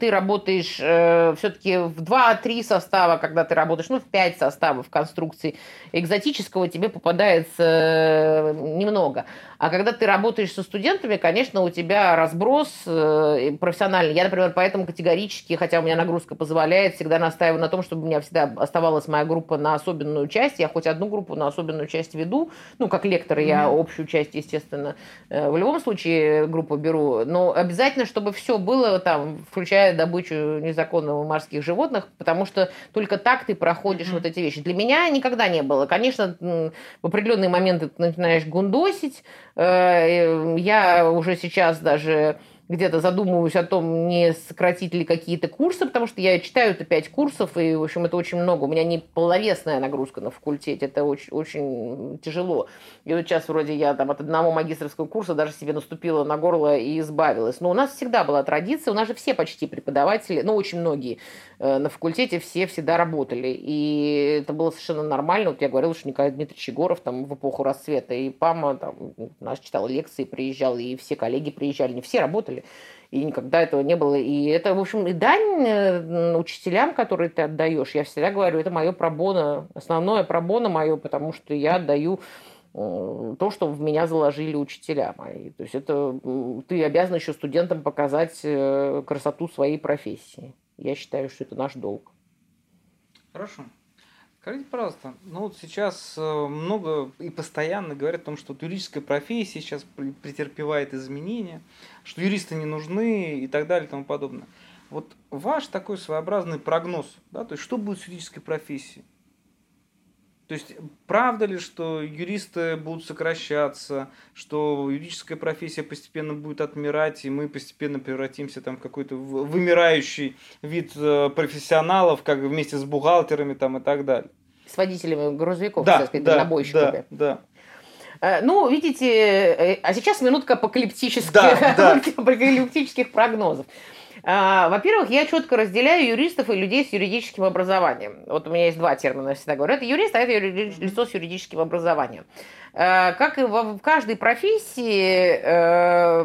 ты работаешь э, все-таки в 2-3 состава, когда ты работаешь, ну, в 5 составов конструкции экзотического тебе попадается э, немного. А когда ты работаешь со студентами, конечно, у тебя разброс э, профессиональный. Я, например, поэтому категорически, хотя у меня нагрузка позволяет, всегда настаиваю на том, чтобы у меня всегда оставалась моя группа на особенную часть. Я хоть одну группу на особенную часть веду. Ну, как лектор я общую часть, естественно, э, в любом случае группу беру. Но обязательно, чтобы все было там, включая добычу незаконного морских животных, потому что только так ты проходишь mm-hmm. вот эти вещи. Для меня никогда не было. Конечно, в определенные моменты ты начинаешь гундосить, я уже сейчас даже где-то задумываюсь о том, не сократить ли какие-то курсы, потому что я читаю это пять курсов, и, в общем, это очень много. У меня не полновесная нагрузка на факультете, это очень, очень тяжело. И вот сейчас вроде я там от одного магистрского курса даже себе наступила на горло и избавилась. Но у нас всегда была традиция, у нас же все почти преподаватели, ну, очень многие э, на факультете все всегда работали. И это было совершенно нормально. Вот я говорила, что Николай Дмитриевич Егоров там в эпоху расцвета, и Пама там, наш читал лекции, приезжал, и все коллеги приезжали, не все работали работали. И никогда этого не было. И это, в общем, и дань э, учителям, которые ты отдаешь. Я всегда говорю, это мое пробоно, основное пробоно мое, потому что я отдаю э, то, что в меня заложили учителя мои. То есть это ты обязан еще студентам показать э, красоту своей профессии. Я считаю, что это наш долг. Хорошо. Скажите, пожалуйста, ну вот сейчас э, много и постоянно говорят о том, что юридическая профессия сейчас претерпевает изменения, что юристы не нужны и так далее и тому подобное. Вот ваш такой своеобразный прогноз, да, то есть что будет с юридической профессией? То есть, правда ли, что юристы будут сокращаться, что юридическая профессия постепенно будет отмирать, и мы постепенно превратимся там в какой-то вымирающий вид э, профессионалов, как вместе с бухгалтерами там и так далее? С водителями грузовиков, да, так сказать, да, дальнобойщиками. Да, да. Э, ну, видите, э, а сейчас минутка апокалиптических, да, да. апокалиптических прогнозов. А, во-первых, я четко разделяю юристов и людей с юридическим образованием. Вот у меня есть два термина, я всегда говорю. Это юрист, а это лицо с юридическим образованием. Э, как и в каждой профессии,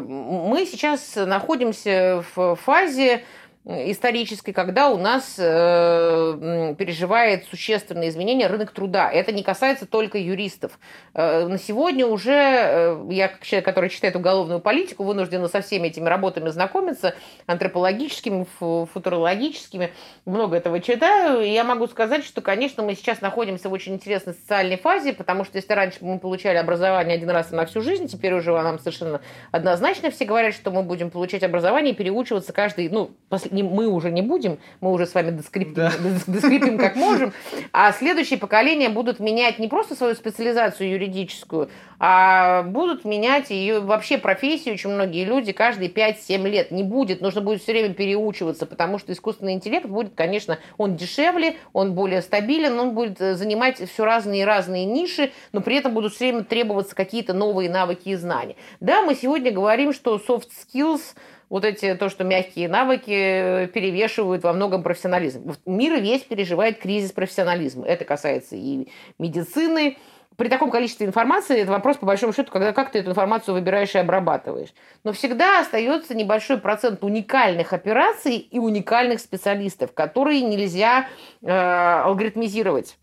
мы сейчас находимся в фазе исторической, когда у нас э, переживает существенные изменения рынок труда. Это не касается только юристов. Э, на сегодня уже э, я, как человек, который читает уголовную политику, вынуждена со всеми этими работами знакомиться, антропологическими, футурологическими, много этого читаю, и я могу сказать, что, конечно, мы сейчас находимся в очень интересной социальной фазе, потому что если раньше мы получали образование один раз на всю жизнь, теперь уже нам совершенно однозначно все говорят, что мы будем получать образование и переучиваться каждый, ну, после не, мы уже не будем, мы уже с вами доскрипим, да. доскрипим как можем, а следующие поколения будут менять не просто свою специализацию юридическую, а будут менять ее вообще профессию. Очень многие люди каждые 5-7 лет не будет, нужно будет все время переучиваться, потому что искусственный интеллект будет, конечно, он дешевле, он более стабилен, он будет э, занимать все разные и разные ниши, но при этом будут все время требоваться какие-то новые навыки и знания. Да, мы сегодня говорим, что soft skills – вот эти, то, что мягкие навыки э, перевешивают во многом профессионализм. Мир весь переживает кризис профессионализма. Это касается и медицины. При таком количестве информации это вопрос, по большому счету, когда, как ты эту информацию выбираешь и обрабатываешь. Но всегда остается небольшой процент уникальных операций и уникальных специалистов, которые нельзя э, алгоритмизировать.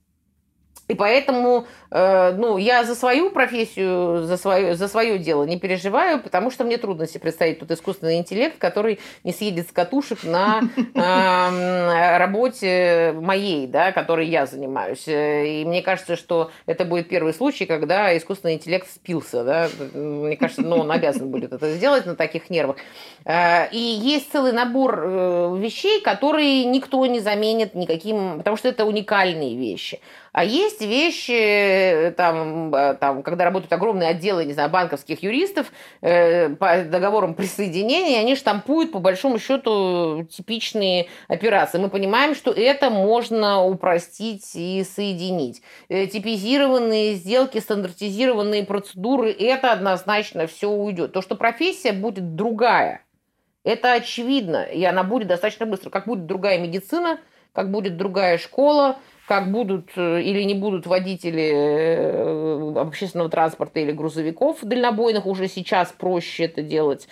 И поэтому, э, ну, я за свою профессию, за свое, за свое дело не переживаю, потому что мне трудно себе представить тот искусственный интеллект, который не съедет с катушек на э, работе моей, да, которой я занимаюсь. И мне кажется, что это будет первый случай, когда искусственный интеллект спился, да. Мне кажется, ну, он обязан будет это сделать на таких нервах. Э, и есть целый набор э, вещей, которые никто не заменит никаким, потому что это уникальные вещи. А есть вещи, э, там, э, там, когда работают огромные отделы, не знаю, банковских юристов э, по договорам присоединения, они штампуют, по большому счету, типичные операции. Мы понимаем, что это можно упростить и соединить. Э, типизированные сделки, стандартизированные процедуры, это однозначно все уйдет. То, что профессия будет другая, это очевидно, и она будет достаточно быстро. Как будет другая медицина, как будет другая школа, как будут э, или не будут водители э, общественного транспорта или грузовиков дальнобойных, уже сейчас проще это делать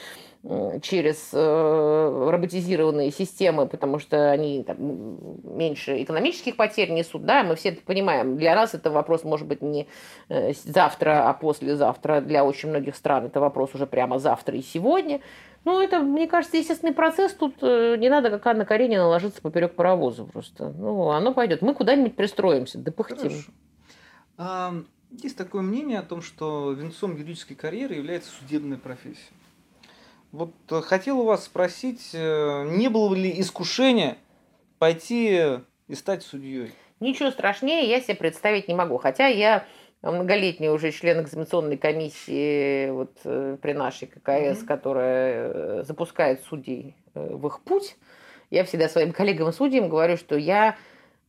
через э, роботизированные системы, потому что они там, меньше экономических потерь несут, да, мы все это понимаем. Для нас это вопрос может быть не завтра, а послезавтра. Для очень многих стран это вопрос уже прямо завтра и сегодня. Ну, это, мне кажется, естественный процесс. Тут э, не надо, как Анна Каренина, ложиться поперек паровоза просто. Ну, оно пойдет. Мы куда-нибудь пристроимся, да пыхтим. А, есть такое мнение о том, что венцом юридической карьеры является судебная профессия. Вот э, хотел у вас спросить, э, не было ли искушения пойти и стать судьей? Ничего страшнее я себе представить не могу. Хотя я многолетний уже член экзаменационной комиссии вот, э, при нашей ККС, mm-hmm. которая э, запускает судей э, в их путь. Я всегда своим коллегам-судьям говорю, что я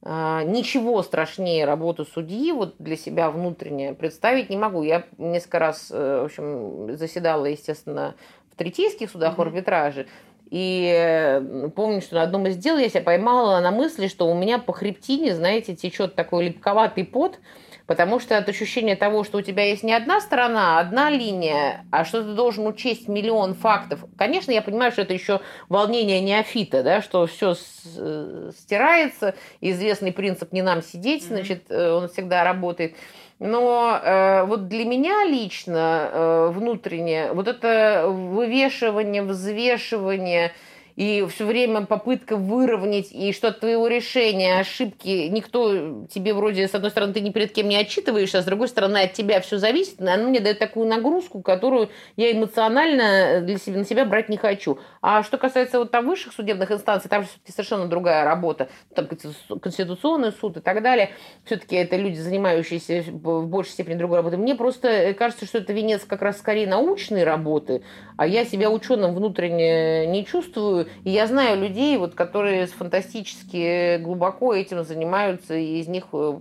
ничего страшнее работы судьи вот для себя внутренне представить не могу. Я несколько раз, в общем, заседала, естественно, в третейских судах mm-hmm. в арбитраже. И помню, что на одном из дел я себя поймала на мысли, что у меня по хребтине, знаете, течет такой липковатый пот, Потому что от ощущения того, что у тебя есть не одна сторона, одна линия, а что ты должен учесть миллион фактов. Конечно, я понимаю, что это еще волнение неофита, да, что все э, стирается, известный принцип «не нам сидеть», значит, э, он всегда работает. Но э, вот для меня лично э, внутренне вот это вывешивание, взвешивание и все время попытка выровнять, и что от твоего решения ошибки никто тебе вроде, с одной стороны, ты ни перед кем не отчитываешься, а с другой стороны, от тебя все зависит, оно мне дает такую нагрузку, которую я эмоционально для себя, на себя брать не хочу. А что касается вот там высших судебных инстанций, там все-таки совершенно другая работа, там Конституционный суд и так далее, все-таки это люди, занимающиеся в большей степени другой работой. Мне просто кажется, что это венец как раз скорее научной работы, а я себя ученым внутренне не чувствую, и я знаю людей, вот, которые фантастически глубоко этим занимаются, и из них э,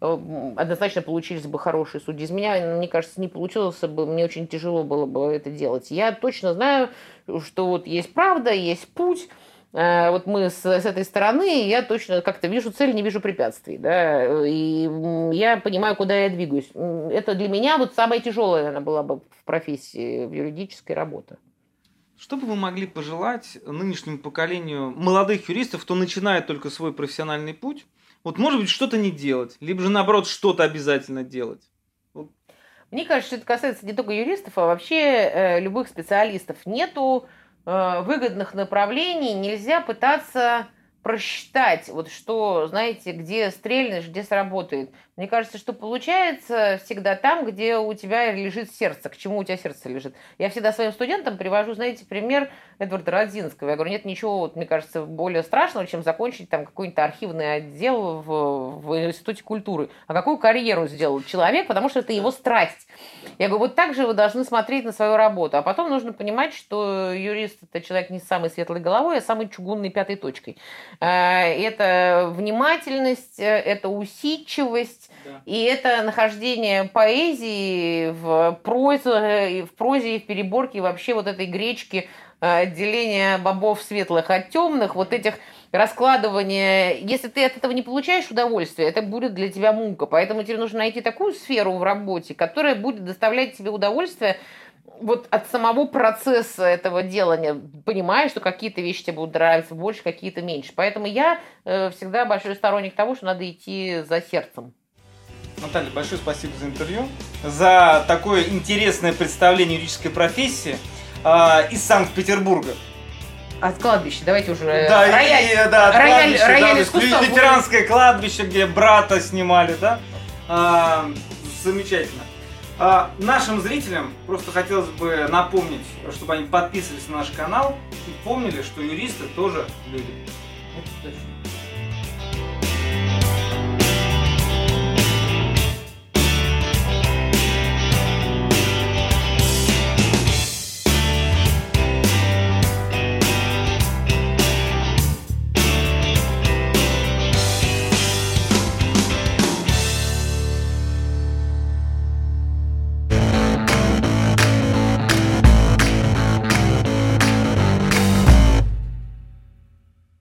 э, однозначно получились бы хорошие судьи. Из меня, мне кажется, не получилось бы, мне очень тяжело было бы это делать. Я точно знаю, что вот есть правда, есть путь, э, вот мы с, с этой стороны, я точно как-то вижу цель, не вижу препятствий, да, и я понимаю, куда я двигаюсь. Это для меня вот самое тяжелое, наверное, была бы в профессии, в юридической работе. Что бы вы могли пожелать нынешнему поколению молодых юристов, кто начинает только свой профессиональный путь? Вот, может быть, что-то не делать, либо же, наоборот, что-то обязательно делать. Мне кажется, что это касается не только юристов, а вообще э, любых специалистов. Нету э, выгодных направлений, нельзя пытаться просчитать, вот что, знаете, где стрельнешь, где сработает. Мне кажется, что получается всегда там, где у тебя лежит сердце, к чему у тебя сердце лежит. Я всегда своим студентам привожу, знаете, пример Эдварда Родзинского. Я говорю, нет ничего, вот, мне кажется, более страшного, чем закончить там какой-нибудь архивный отдел в, в Институте культуры. А какую карьеру сделал человек, потому что это его страсть. Я говорю, вот так же вы должны смотреть на свою работу. А потом нужно понимать, что юрист – это человек не с самой светлой головой, а самой чугунной пятой точкой. Э, это внимательность, э, это усидчивость, и это нахождение поэзии в прозе, в прозе и в переборке, и вообще вот этой гречки, э, отделения бобов светлых от темных, вот этих раскладывания. Если ты от этого не получаешь удовольствие, это будет для тебя мука. Поэтому тебе нужно найти такую сферу в работе, которая будет доставлять тебе удовольствие вот от самого процесса этого делания, понимаешь, что какие-то вещи тебе будут нравиться больше, какие-то меньше. Поэтому я э, всегда большой сторонник того, что надо идти за сердцем. Наталья, большое спасибо за интервью, за такое интересное представление юридической профессии э, из Санкт-Петербурга. От кладбища, давайте уже. Да, рояль, и, да, от рояль, кладбища, рояль да, искусства. Ветеранское будет... кладбище, где брата снимали, да? А, замечательно. А, нашим зрителям просто хотелось бы напомнить, чтобы они подписывались на наш канал и помнили, что юристы тоже люди. Вот,